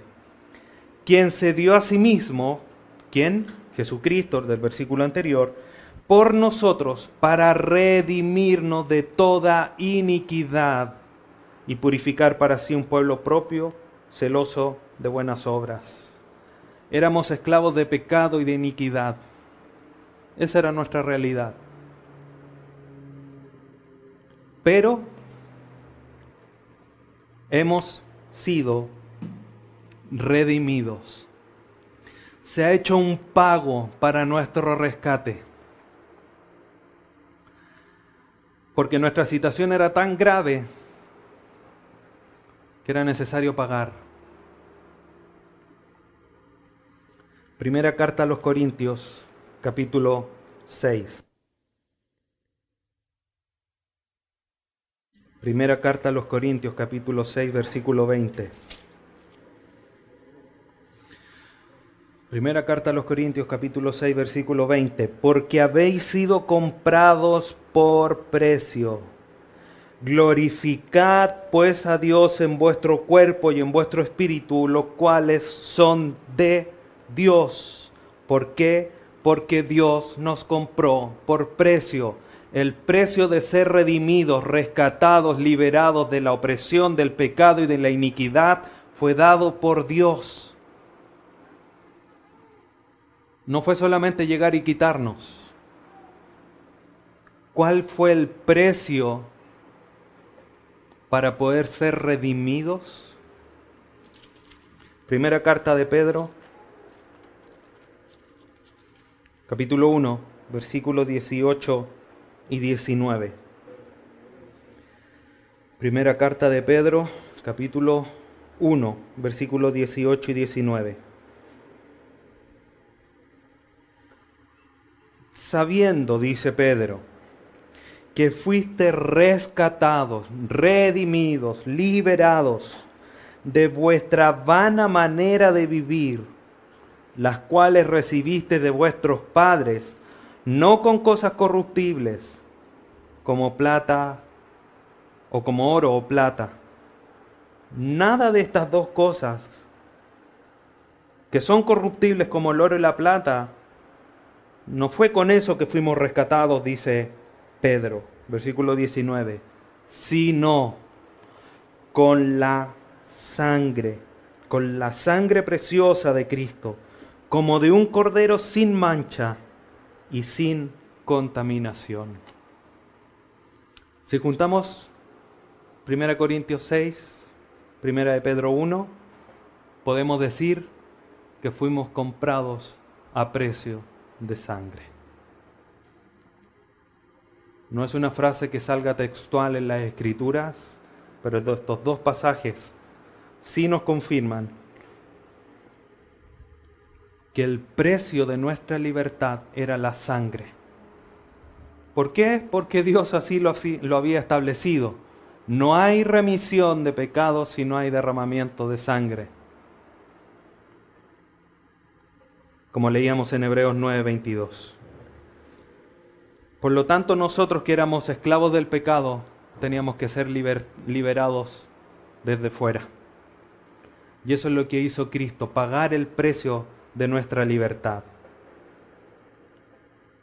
quien se dio a sí mismo, ¿quién? Jesucristo, del versículo anterior, por nosotros para redimirnos de toda iniquidad y purificar para sí un pueblo propio, celoso de buenas obras. Éramos esclavos de pecado y de iniquidad esa era nuestra realidad. Pero hemos sido redimidos. Se ha hecho un pago para nuestro rescate. Porque nuestra situación era tan grave que era necesario pagar. Primera carta a los Corintios, capítulo 6. Primera carta a los Corintios, capítulo 6, versículo 20. Primera carta a los Corintios, capítulo 6, versículo 20. Porque habéis sido comprados por precio. Glorificad pues a Dios en vuestro cuerpo y en vuestro espíritu, los cuales son de Dios. ¿Por qué? Porque Dios nos compró por precio. El precio de ser redimidos, rescatados, liberados de la opresión, del pecado y de la iniquidad fue dado por Dios. No fue solamente llegar y quitarnos. ¿Cuál fue el precio para poder ser redimidos? Primera carta de Pedro, capítulo 1, versículos 18 y 19. Primera carta de Pedro, capítulo 1, versículos 18 y 19. Sabiendo, dice Pedro, que fuiste rescatados, redimidos, liberados de vuestra vana manera de vivir las cuales recibiste de vuestros padres, no con cosas corruptibles, como plata o como oro o plata. Nada de estas dos cosas, que son corruptibles como el oro y la plata, no fue con eso que fuimos rescatados, dice Pedro, versículo 19, sino con la sangre, con la sangre preciosa de Cristo como de un cordero sin mancha y sin contaminación. Si juntamos 1 Corintios 6, 1 de Pedro 1, podemos decir que fuimos comprados a precio de sangre. No es una frase que salga textual en las escrituras, pero estos dos pasajes sí nos confirman que el precio de nuestra libertad era la sangre. ¿Por qué? Porque Dios así lo, así lo había establecido. No hay remisión de pecados si no hay derramamiento de sangre. Como leíamos en Hebreos 9:22. Por lo tanto, nosotros que éramos esclavos del pecado, teníamos que ser liberados desde fuera. Y eso es lo que hizo Cristo, pagar el precio de nuestra libertad.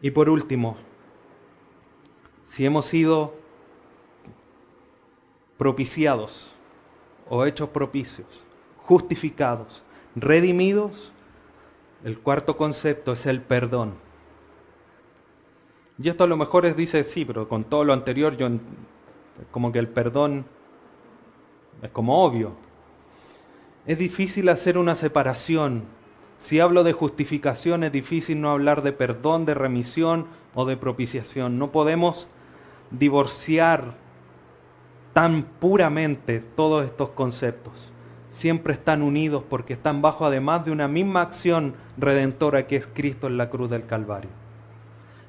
Y por último, si hemos sido propiciados o hechos propicios, justificados, redimidos, el cuarto concepto es el perdón. Y esto a lo mejor es, dice, sí, pero con todo lo anterior, yo como que el perdón es como obvio. Es difícil hacer una separación. Si hablo de justificación, es difícil no hablar de perdón, de remisión o de propiciación. No podemos divorciar tan puramente todos estos conceptos. Siempre están unidos porque están bajo además de una misma acción redentora que es Cristo en la cruz del Calvario.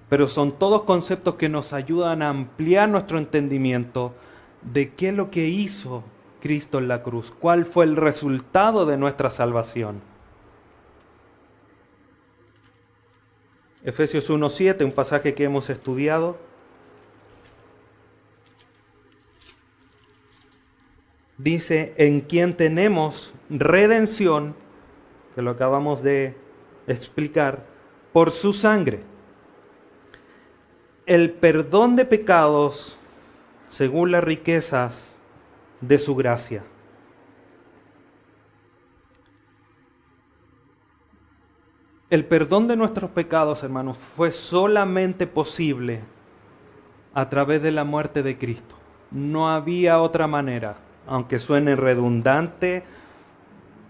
Pero son todos conceptos que nos ayudan a ampliar nuestro entendimiento de qué es lo que hizo Cristo en la cruz, cuál fue el resultado de nuestra salvación. Efesios 1.7, un pasaje que hemos estudiado, dice, en quien tenemos redención, que lo acabamos de explicar, por su sangre. El perdón de pecados según las riquezas de su gracia. El perdón de nuestros pecados, hermanos, fue solamente posible a través de la muerte de Cristo. No había otra manera aunque suene redundante,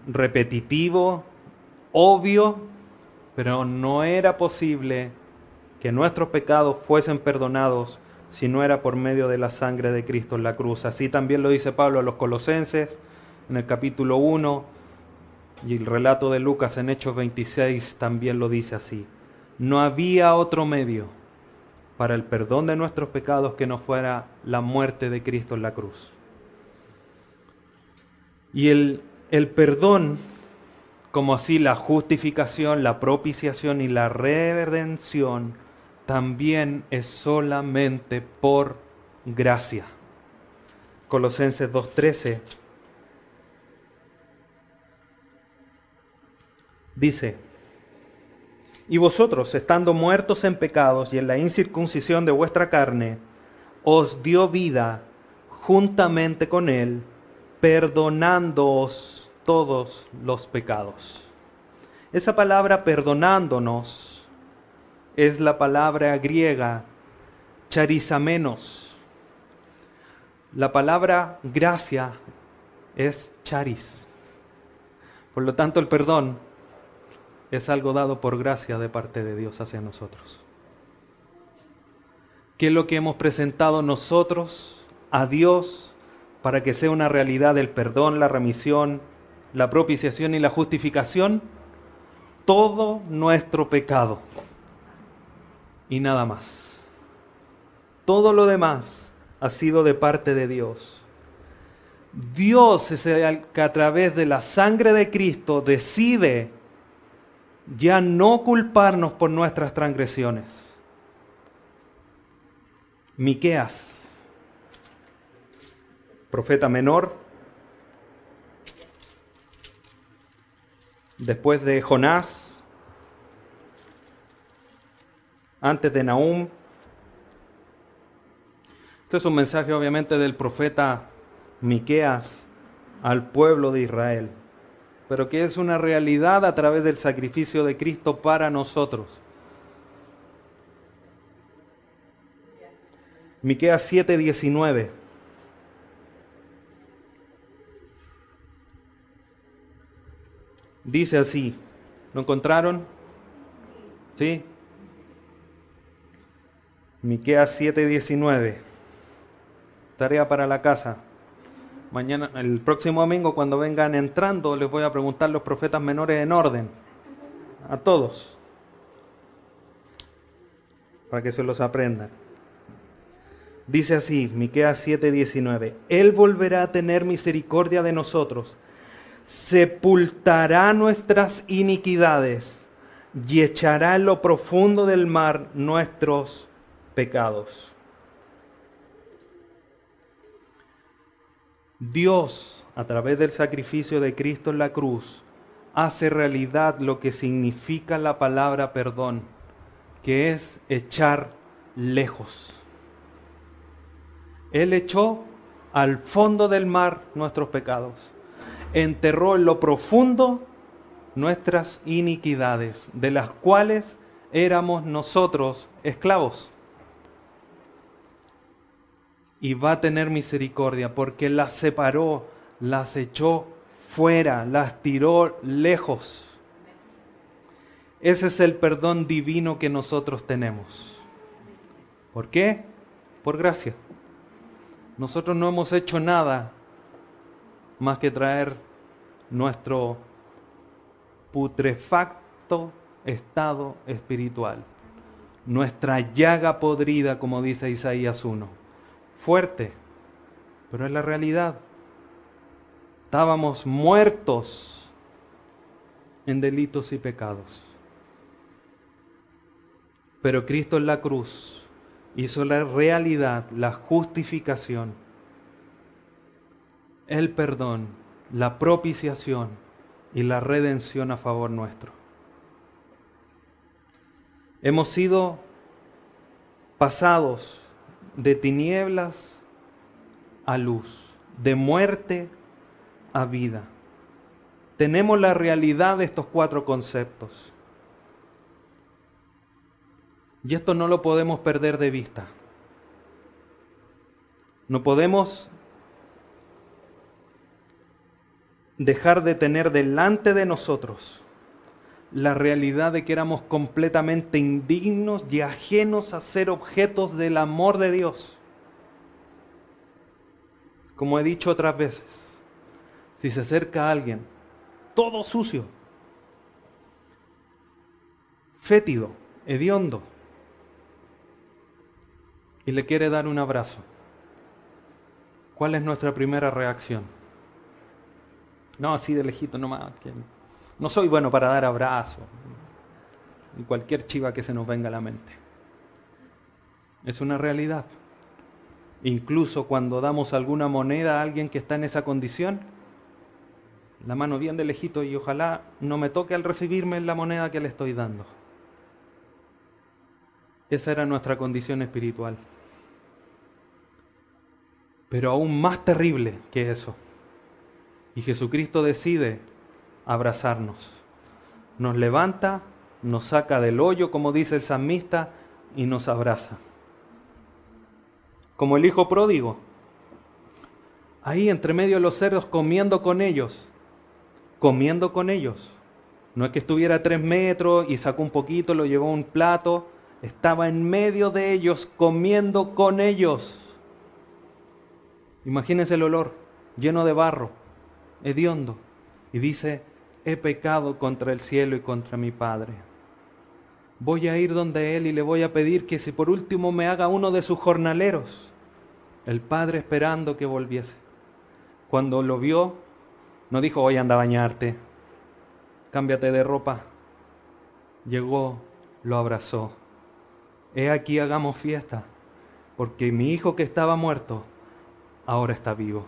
repetitivo, obvio, pero no era posible que nuestros pecados fuesen perdonados si no era por medio de la sangre de Cristo en la cruz. Así también lo dice Pablo a los colosenses en el capítulo 1 y el relato de Lucas en Hechos 26 también lo dice así. No había otro medio para el perdón de nuestros pecados que no fuera la muerte de Cristo en la cruz. Y el, el perdón, como así la justificación, la propiciación y la redención, también es solamente por gracia. Colosenses 2.13 dice, y vosotros, estando muertos en pecados y en la incircuncisión de vuestra carne, os dio vida juntamente con él perdonándoos todos los pecados. Esa palabra perdonándonos es la palabra griega charizamenos. La palabra gracia es charis. Por lo tanto, el perdón es algo dado por gracia de parte de Dios hacia nosotros. ¿Qué es lo que hemos presentado nosotros a Dios para que sea una realidad el perdón, la remisión, la propiciación y la justificación, todo nuestro pecado y nada más. Todo lo demás ha sido de parte de Dios. Dios es el que a través de la sangre de Cristo decide ya no culparnos por nuestras transgresiones. Miqueas profeta menor. Después de Jonás, antes de Nahum. Este es un mensaje obviamente del profeta Miqueas al pueblo de Israel. Pero que es una realidad a través del sacrificio de Cristo para nosotros. Miqueas 7:19 Dice así, ¿lo encontraron? ¿Sí? Miqueas 7:19. Tarea para la casa. Mañana, el próximo domingo, cuando vengan entrando, les voy a preguntar los profetas menores en orden. A todos. Para que se los aprendan. Dice así, Miqueas 7:19. Él volverá a tener misericordia de nosotros sepultará nuestras iniquidades y echará en lo profundo del mar nuestros pecados. Dios, a través del sacrificio de Cristo en la cruz, hace realidad lo que significa la palabra perdón, que es echar lejos. Él echó al fondo del mar nuestros pecados enterró en lo profundo nuestras iniquidades, de las cuales éramos nosotros esclavos. Y va a tener misericordia porque las separó, las echó fuera, las tiró lejos. Ese es el perdón divino que nosotros tenemos. ¿Por qué? Por gracia. Nosotros no hemos hecho nada más que traer nuestro putrefacto estado espiritual, nuestra llaga podrida, como dice Isaías 1. Fuerte, pero es la realidad. Estábamos muertos en delitos y pecados. Pero Cristo en la cruz hizo la realidad, la justificación el perdón, la propiciación y la redención a favor nuestro. Hemos sido pasados de tinieblas a luz, de muerte a vida. Tenemos la realidad de estos cuatro conceptos. Y esto no lo podemos perder de vista. No podemos dejar de tener delante de nosotros la realidad de que éramos completamente indignos y ajenos a ser objetos del amor de Dios. Como he dicho otras veces, si se acerca alguien todo sucio, fétido, hediondo, y le quiere dar un abrazo, ¿cuál es nuestra primera reacción? No, así de lejito nomás. No soy bueno para dar abrazos. Y cualquier chiva que se nos venga a la mente. Es una realidad. Incluso cuando damos alguna moneda a alguien que está en esa condición, la mano bien de lejito y ojalá no me toque al recibirme la moneda que le estoy dando. Esa era nuestra condición espiritual. Pero aún más terrible que eso y Jesucristo decide abrazarnos. Nos levanta, nos saca del hoyo, como dice el salmista, y nos abraza. Como el hijo pródigo. Ahí entre medio de los cerdos comiendo con ellos. Comiendo con ellos. No es que estuviera a tres metros y sacó un poquito, lo llevó a un plato. Estaba en medio de ellos comiendo con ellos. Imagínense el olor, lleno de barro hediondo, y dice, he pecado contra el cielo y contra mi Padre. Voy a ir donde Él y le voy a pedir que si por último me haga uno de sus jornaleros. El Padre esperando que volviese. Cuando lo vio, no dijo, hoy anda a bañarte, cámbiate de ropa. Llegó, lo abrazó. He aquí hagamos fiesta, porque mi hijo que estaba muerto, ahora está vivo.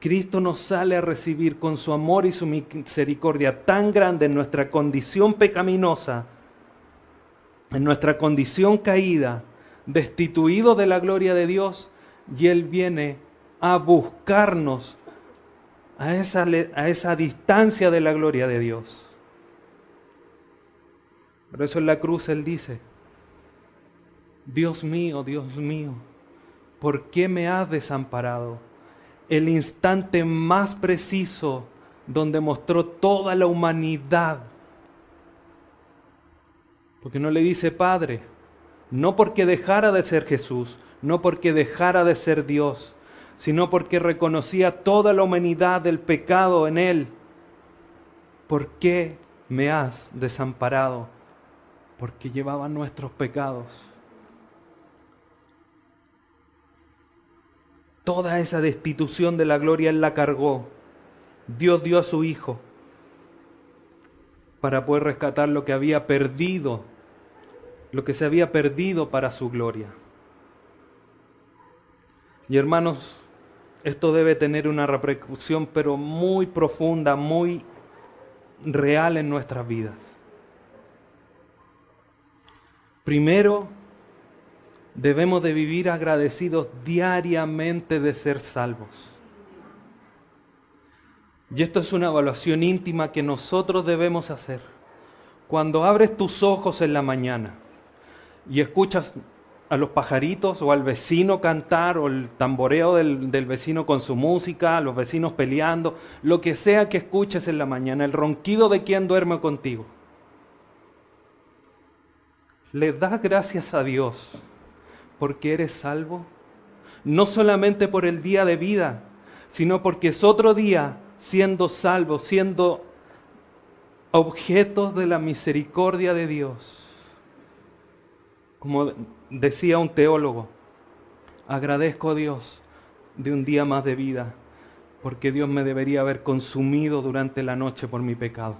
Cristo nos sale a recibir con su amor y su misericordia tan grande en nuestra condición pecaminosa, en nuestra condición caída, destituido de la gloria de Dios, y Él viene a buscarnos, a esa, a esa distancia de la gloria de Dios. Por eso en la cruz Él dice, Dios mío, Dios mío, ¿por qué me has desamparado? El instante más preciso donde mostró toda la humanidad. Porque no le dice Padre, no porque dejara de ser Jesús, no porque dejara de ser Dios, sino porque reconocía toda la humanidad del pecado en Él. ¿Por qué me has desamparado? Porque llevaba nuestros pecados. Toda esa destitución de la gloria Él la cargó. Dios dio a su Hijo para poder rescatar lo que había perdido, lo que se había perdido para su gloria. Y hermanos, esto debe tener una repercusión pero muy profunda, muy real en nuestras vidas. Primero, debemos de vivir agradecidos diariamente de ser salvos. Y esto es una evaluación íntima que nosotros debemos hacer. Cuando abres tus ojos en la mañana y escuchas a los pajaritos o al vecino cantar o el tamboreo del, del, vecino con su música, a los vecinos peleando, lo que sea que escuches en la mañana, el ronquido de quien duerme contigo. Le das gracias a Dios porque eres salvo, no solamente por el día de vida, sino porque es otro día siendo salvos, siendo objetos de la misericordia de Dios. Como decía un teólogo, agradezco a Dios de un día más de vida, porque Dios me debería haber consumido durante la noche por mi pecado.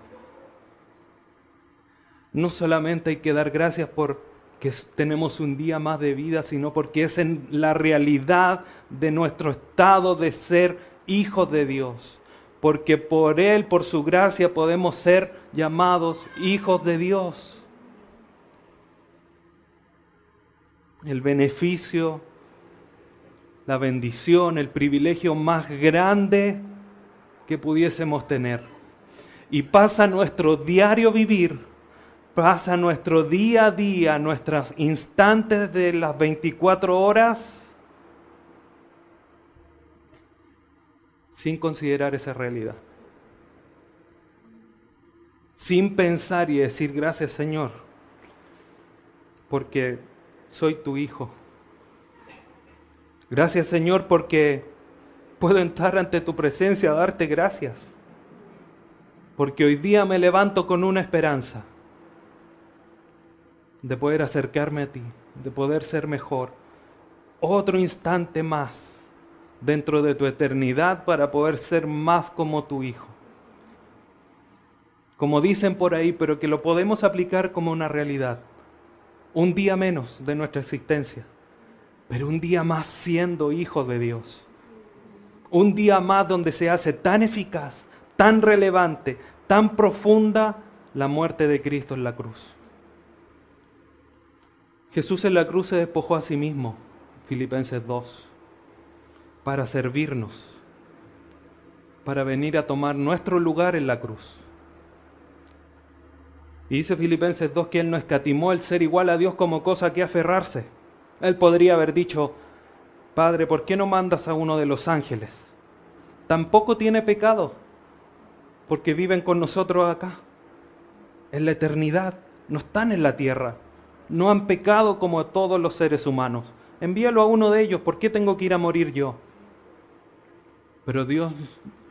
No solamente hay que dar gracias por que tenemos un día más de vida, sino porque es en la realidad de nuestro estado de ser hijos de Dios porque por Él, por su gracia, podemos ser llamados hijos de Dios. El beneficio, la bendición, el privilegio más grande que pudiésemos tener. Y pasa nuestro diario vivir, pasa nuestro día a día, nuestros instantes de las 24 horas sin considerar esa realidad. Sin pensar y decir gracias Señor, porque soy tu hijo. Gracias Señor porque puedo entrar ante tu presencia a darte gracias. Porque hoy día me levanto con una esperanza de poder acercarme a ti, de poder ser mejor. Otro instante más dentro de tu eternidad para poder ser más como tu Hijo. Como dicen por ahí, pero que lo podemos aplicar como una realidad. Un día menos de nuestra existencia, pero un día más siendo hijo de Dios. Un día más donde se hace tan eficaz, tan relevante, tan profunda la muerte de Cristo en la cruz. Jesús en la cruz se despojó a sí mismo, Filipenses 2 para servirnos, para venir a tomar nuestro lugar en la cruz. Y dice Filipenses 2 que Él no escatimó el ser igual a Dios como cosa que aferrarse. Él podría haber dicho, Padre, ¿por qué no mandas a uno de los ángeles? Tampoco tiene pecado, porque viven con nosotros acá, en la eternidad, no están en la tierra, no han pecado como todos los seres humanos. Envíalo a uno de ellos, ¿por qué tengo que ir a morir yo? Pero Dios,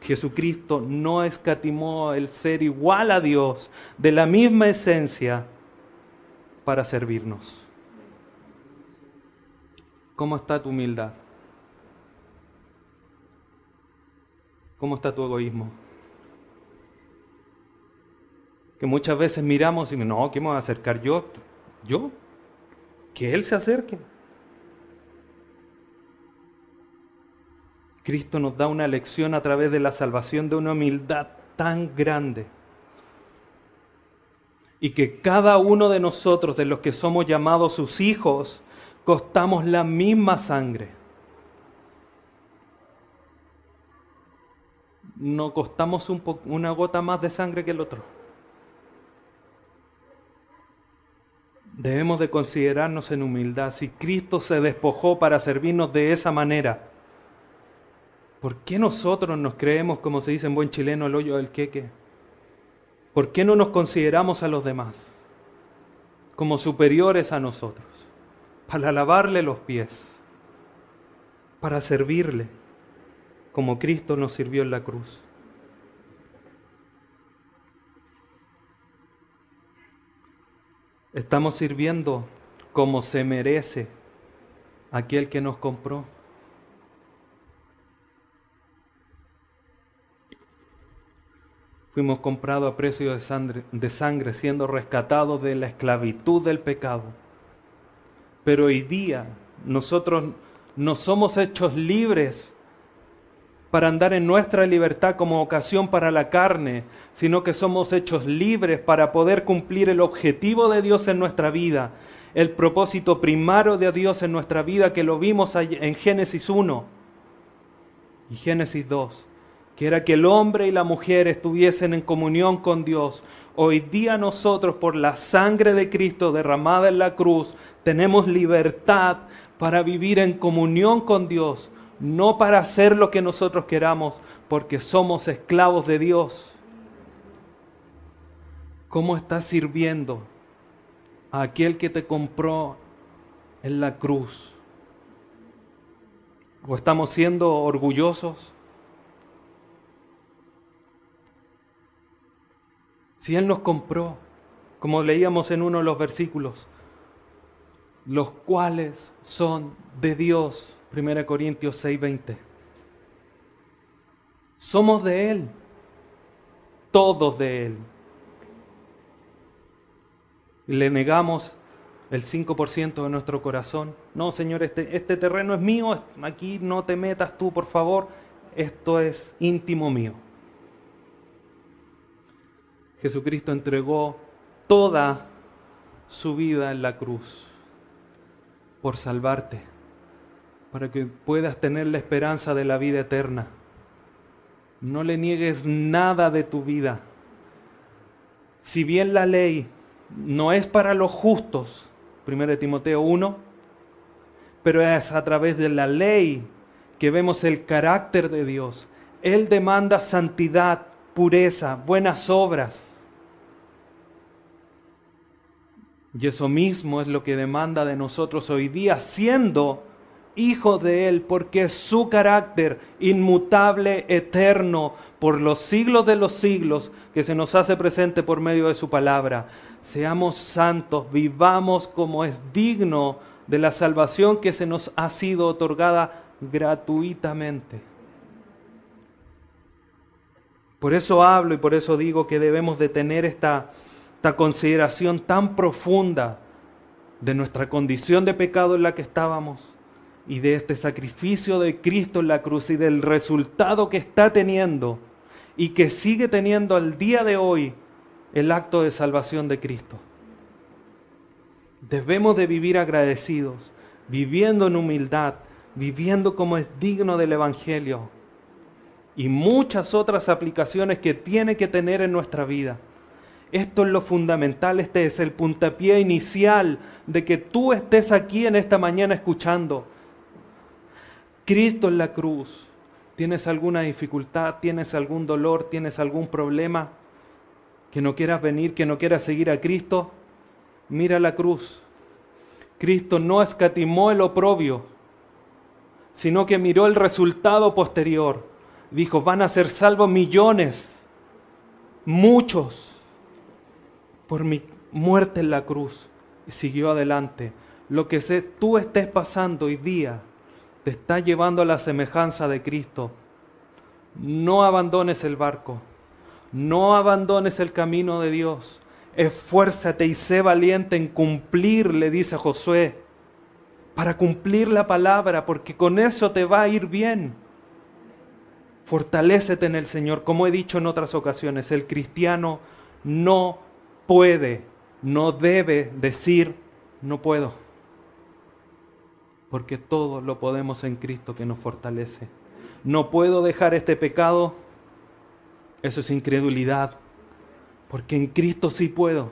Jesucristo, no escatimó el ser igual a Dios, de la misma esencia, para servirnos. ¿Cómo está tu humildad? ¿Cómo está tu egoísmo? Que muchas veces miramos y no, ¿qué me voy a acercar yo? ¿Yo? Que Él se acerque. Cristo nos da una lección a través de la salvación de una humildad tan grande. Y que cada uno de nosotros, de los que somos llamados sus hijos, costamos la misma sangre. no costamos una gota más de sangre que el otro. Debemos de considerarnos en humildad. Si Cristo se despojó para servirnos de esa manera, ¿por qué nosotros nos creemos, como se dice en buen chileno, el hoyo del queque? ¿Por qué no nos consideramos a los demás como superiores a nosotros? Para lavarle los pies, para servirle, como Cristo nos sirvió en la cruz. Estamos sirviendo como se merece aquel que nos compró. Fuimos comprados a precio de sangre, siendo rescatados de la esclavitud del pecado. Pero hoy día nosotros no somos hechos libres para andar en nuestra libertad como ocasión para la carne, sino que somos hechos libres para poder cumplir el objetivo de Dios en nuestra vida, el propósito primario de Dios en nuestra vida que lo vimos en Génesis 1 y Génesis 2, que era que el hombre y la mujer estuviesen en comunión con Dios. Hoy día nosotros, por la sangre de Cristo derramada en la cruz, tenemos libertad para vivir en comunión con Dios no para hacer lo que nosotros queramos, porque somos esclavos de Dios. ¿Cómo estás sirviendo a aquel que te compró en la cruz? ¿O estamos siendo orgullosos? Si Él nos compró, como leíamos en uno de los versículos, los cuales son de Dios 1 Corintios 6:20. Somos de Él, todos de Él. Le negamos el 5% de nuestro corazón. No, Señor, este, este terreno es mío, aquí no te metas tú, por favor, esto es íntimo mío. Jesucristo entregó toda su vida en la cruz por salvarte para que puedas tener la esperanza de la vida eterna. No le niegues nada de tu vida. Si bien la ley no es para los justos, 1 Timoteo 1, pero es a través de la ley que vemos el carácter de Dios. Él demanda santidad, pureza, buenas obras. Y eso mismo es lo que demanda de nosotros hoy día, siendo hijo de Él, porque su carácter inmutable, eterno, por los siglos de los siglos, que se nos hace presente por medio de su palabra. Seamos santos, vivamos como es digno de la salvación que se nos ha sido otorgada gratuitamente. Por eso hablo y por eso digo que debemos de tener esta, esta consideración tan profunda de nuestra condición de pecado en la que estábamos y de este sacrificio de Cristo en la cruz y del resultado que está teniendo y que sigue teniendo al día de hoy el acto de salvación de Cristo. Debemos de vivir agradecidos, viviendo en humildad, viviendo como es digno del Evangelio y muchas otras aplicaciones que tiene que tener en nuestra vida. Esto es lo fundamental, este es el puntapié inicial de que tú estés aquí en esta mañana escuchando Cristo en la cruz. ¿Tienes alguna dificultad? ¿Tienes algún dolor? ¿Tienes algún problema? Que no quieras venir, que no quieras seguir a Cristo. Mira la cruz. Cristo no escatimó el oprobio, sino que miró el resultado posterior. Dijo, van a ser salvos millones, muchos, por mi muerte en la cruz. Y siguió adelante. Lo que sé, tú estés pasando hoy día, te está llevando a la semejanza de Cristo. No abandones el barco, no abandones el camino de Dios. Esfuérzate y sé valiente en cumplir, le dice Josué, para cumplir la palabra, porque con eso te va a ir bien. Fortalécete en el Señor, como he dicho en otras ocasiones, el cristiano no puede, no debe decir, no puedo porque todo lo podemos en Cristo que nos fortalece. No puedo dejar este pecado Eso es incredulidad, porque en Cristo sí puedo.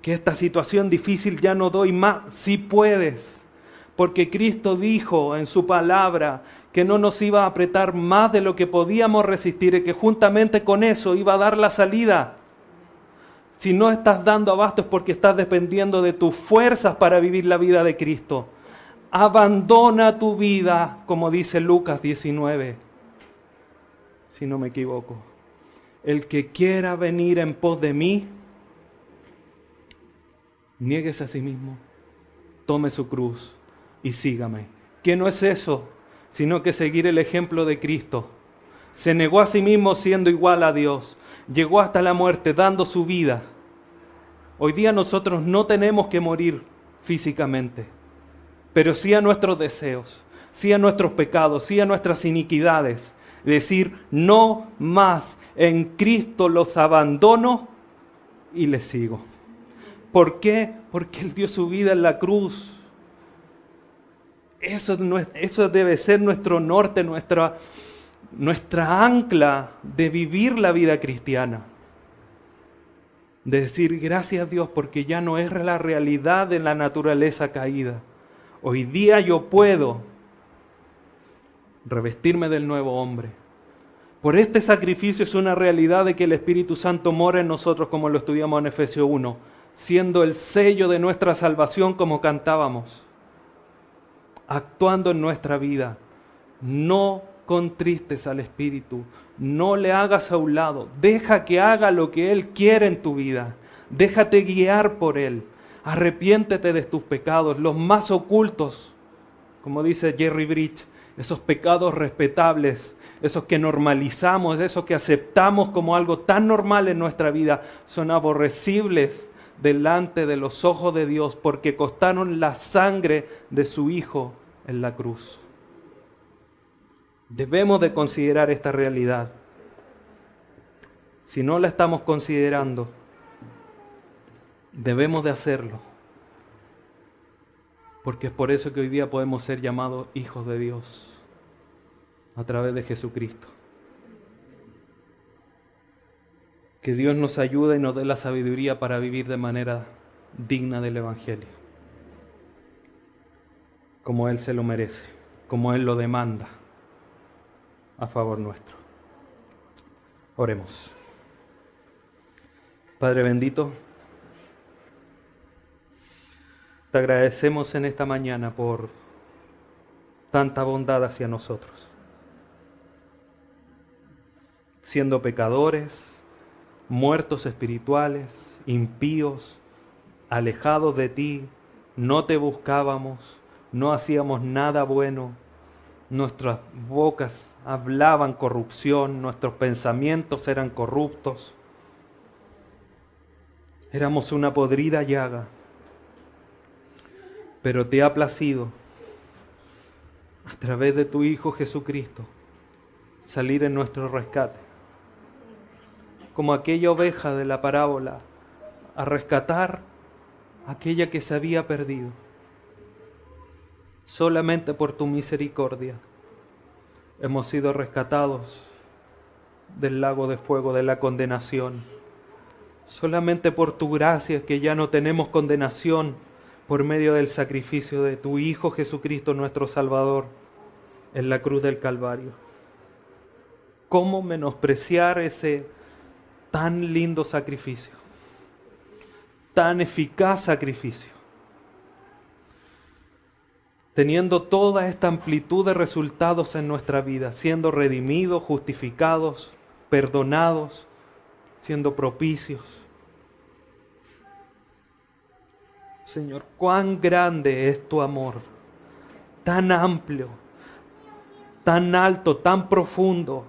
Que esta situación difícil ya no doy más, sí puedes. Porque Cristo dijo en su palabra que no nos iba a apretar más de lo que podíamos resistir y que juntamente con eso iba a dar la salida. Si no estás dando abasto es porque estás dependiendo de tus fuerzas para vivir la vida de Cristo. Abandona tu vida, como dice Lucas 19, si no me equivoco. El que quiera venir en pos de mí, niéguese a sí mismo, tome su cruz y sígame. ¿Qué no es eso? Sino que seguir el ejemplo de Cristo. Se negó a sí mismo siendo igual a Dios. Llegó hasta la muerte dando su vida Hoy día nosotros no tenemos que morir físicamente, pero sí a nuestros deseos, sí a nuestros pecados, sí a nuestras iniquidades. Decir, no más, en Cristo los abandono y les sigo. ¿Por qué? Porque Él dio su vida en la cruz. Eso, debe ser nuestro norte, nuestra, nuestra ancla de vivir la vida cristiana de decir gracias a Dios porque ya no es la realidad de la naturaleza caída. Hoy día yo puedo revestirme del nuevo hombre. Por este sacrificio es una realidad de que el Espíritu Santo mora en nosotros como lo estudiamos en Efesios 1, siendo el sello de nuestra salvación como cantábamos, actuando en nuestra vida. No contristes al Espíritu, no le hagas a un lado, deja que haga lo que Él quiere en tu vida, déjate guiar por Él, arrepiéntete de tus pecados, los más ocultos, como dice Jerry Bridge, esos pecados respetables, esos que normalizamos, esos que aceptamos como algo tan normal en nuestra vida, son aborrecibles delante de los ojos de Dios porque costaron la sangre de su Hijo en la cruz. Debemos de considerar esta realidad. Si no la estamos considerando, debemos de hacerlo. Porque es por eso que hoy día podemos ser llamados hijos de Dios a través de Jesucristo. Que Dios nos ayude y nos dé la sabiduría para vivir de manera digna del Evangelio, como Él se lo merece, como Él lo demanda a favor nuestro. Oremos. Padre bendito, te agradecemos en esta mañana por tanta bondad hacia nosotros. Siendo pecadores, muertos espirituales, impíos, alejados de ti, no te buscábamos, no hacíamos nada bueno, nuestras bocas hablaban corrupción, nuestros pensamientos eran corruptos. Éramos una podrida llaga, pero te ha placido a través de tu Hijo Jesucristo salir en nuestro rescate, como aquella oveja de la parábola, a rescatar aquella que se había perdido, solamente por tu misericordia hemos sido rescatados del lago de fuego de la condenación. Solamente por tu gracia que ya no tenemos condenación por medio del sacrificio de tu Hijo Jesucristo nuestro Salvador en la cruz del Calvario. ¿Cómo menospreciar ese tan lindo sacrificio? Tan eficaz sacrificio teniendo toda esta amplitud de resultados en nuestra vida, siendo redimidos, justificados, perdonados, siendo propicios. Señor, cuán grande es tu amor, tan amplio, tan alto, tan profundo,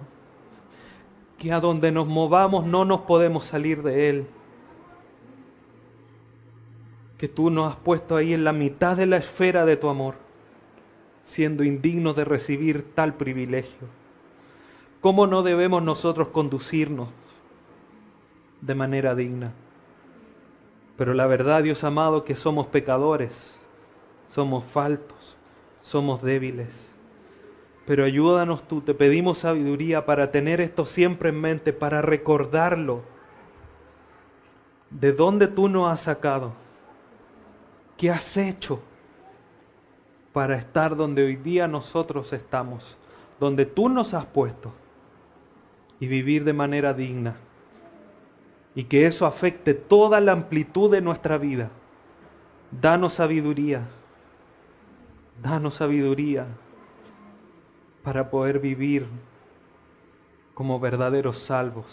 que a donde nos movamos no nos podemos salir de él. Que tú nos has puesto ahí en la mitad de la esfera de tu amor siendo indignos de recibir tal privilegio? ¿Cómo no debemos nosotros conducirnos de manera digna? Pero la verdad, Dios amado, que somos pecadores, somos faltos, somos débiles. Pero ayúdanos tú, te pedimos sabiduría para tener esto siempre en mente, para recordarlo. ¿De dónde tú nos has sacado? ¿Qué has hecho para estar donde hoy día nosotros estamos? Donde tú nos has puesto y vivir de manera digna. Y que eso afecte toda la amplitud de nuestra vida. Danos sabiduría. Danos sabiduría para poder vivir como verdaderos salvos.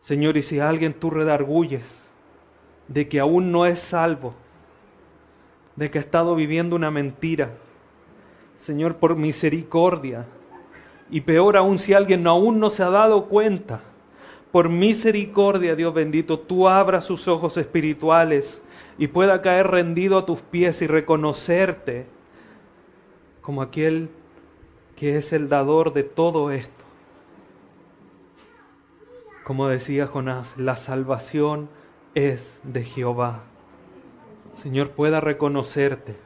Señor, y si alguien tú redarguyes de que aún no es salvo, de que ha estado viviendo una mentira, Señor, por misericordia, y peor aún si alguien aún no se ha dado cuenta, por misericordia, Dios bendito, tú abras sus ojos espirituales y pueda caer rendido a tus pies y reconocerte como aquel que es el dador de todo esto. Como decía Jonás, la salvación es de Jehová. Señor, pueda reconocerte,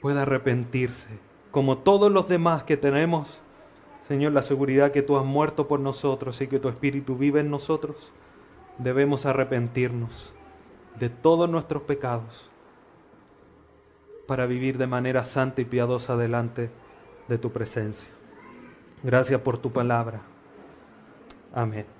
pueda arrepentirse, como todos los demás que tenemos, Señor, la seguridad que tú has muerto por nosotros y que tu Espíritu vive en nosotros, debemos arrepentirnos de todos nuestros pecados para vivir de manera santa y piadosa delante de tu presencia. Gracias por tu palabra. Amén.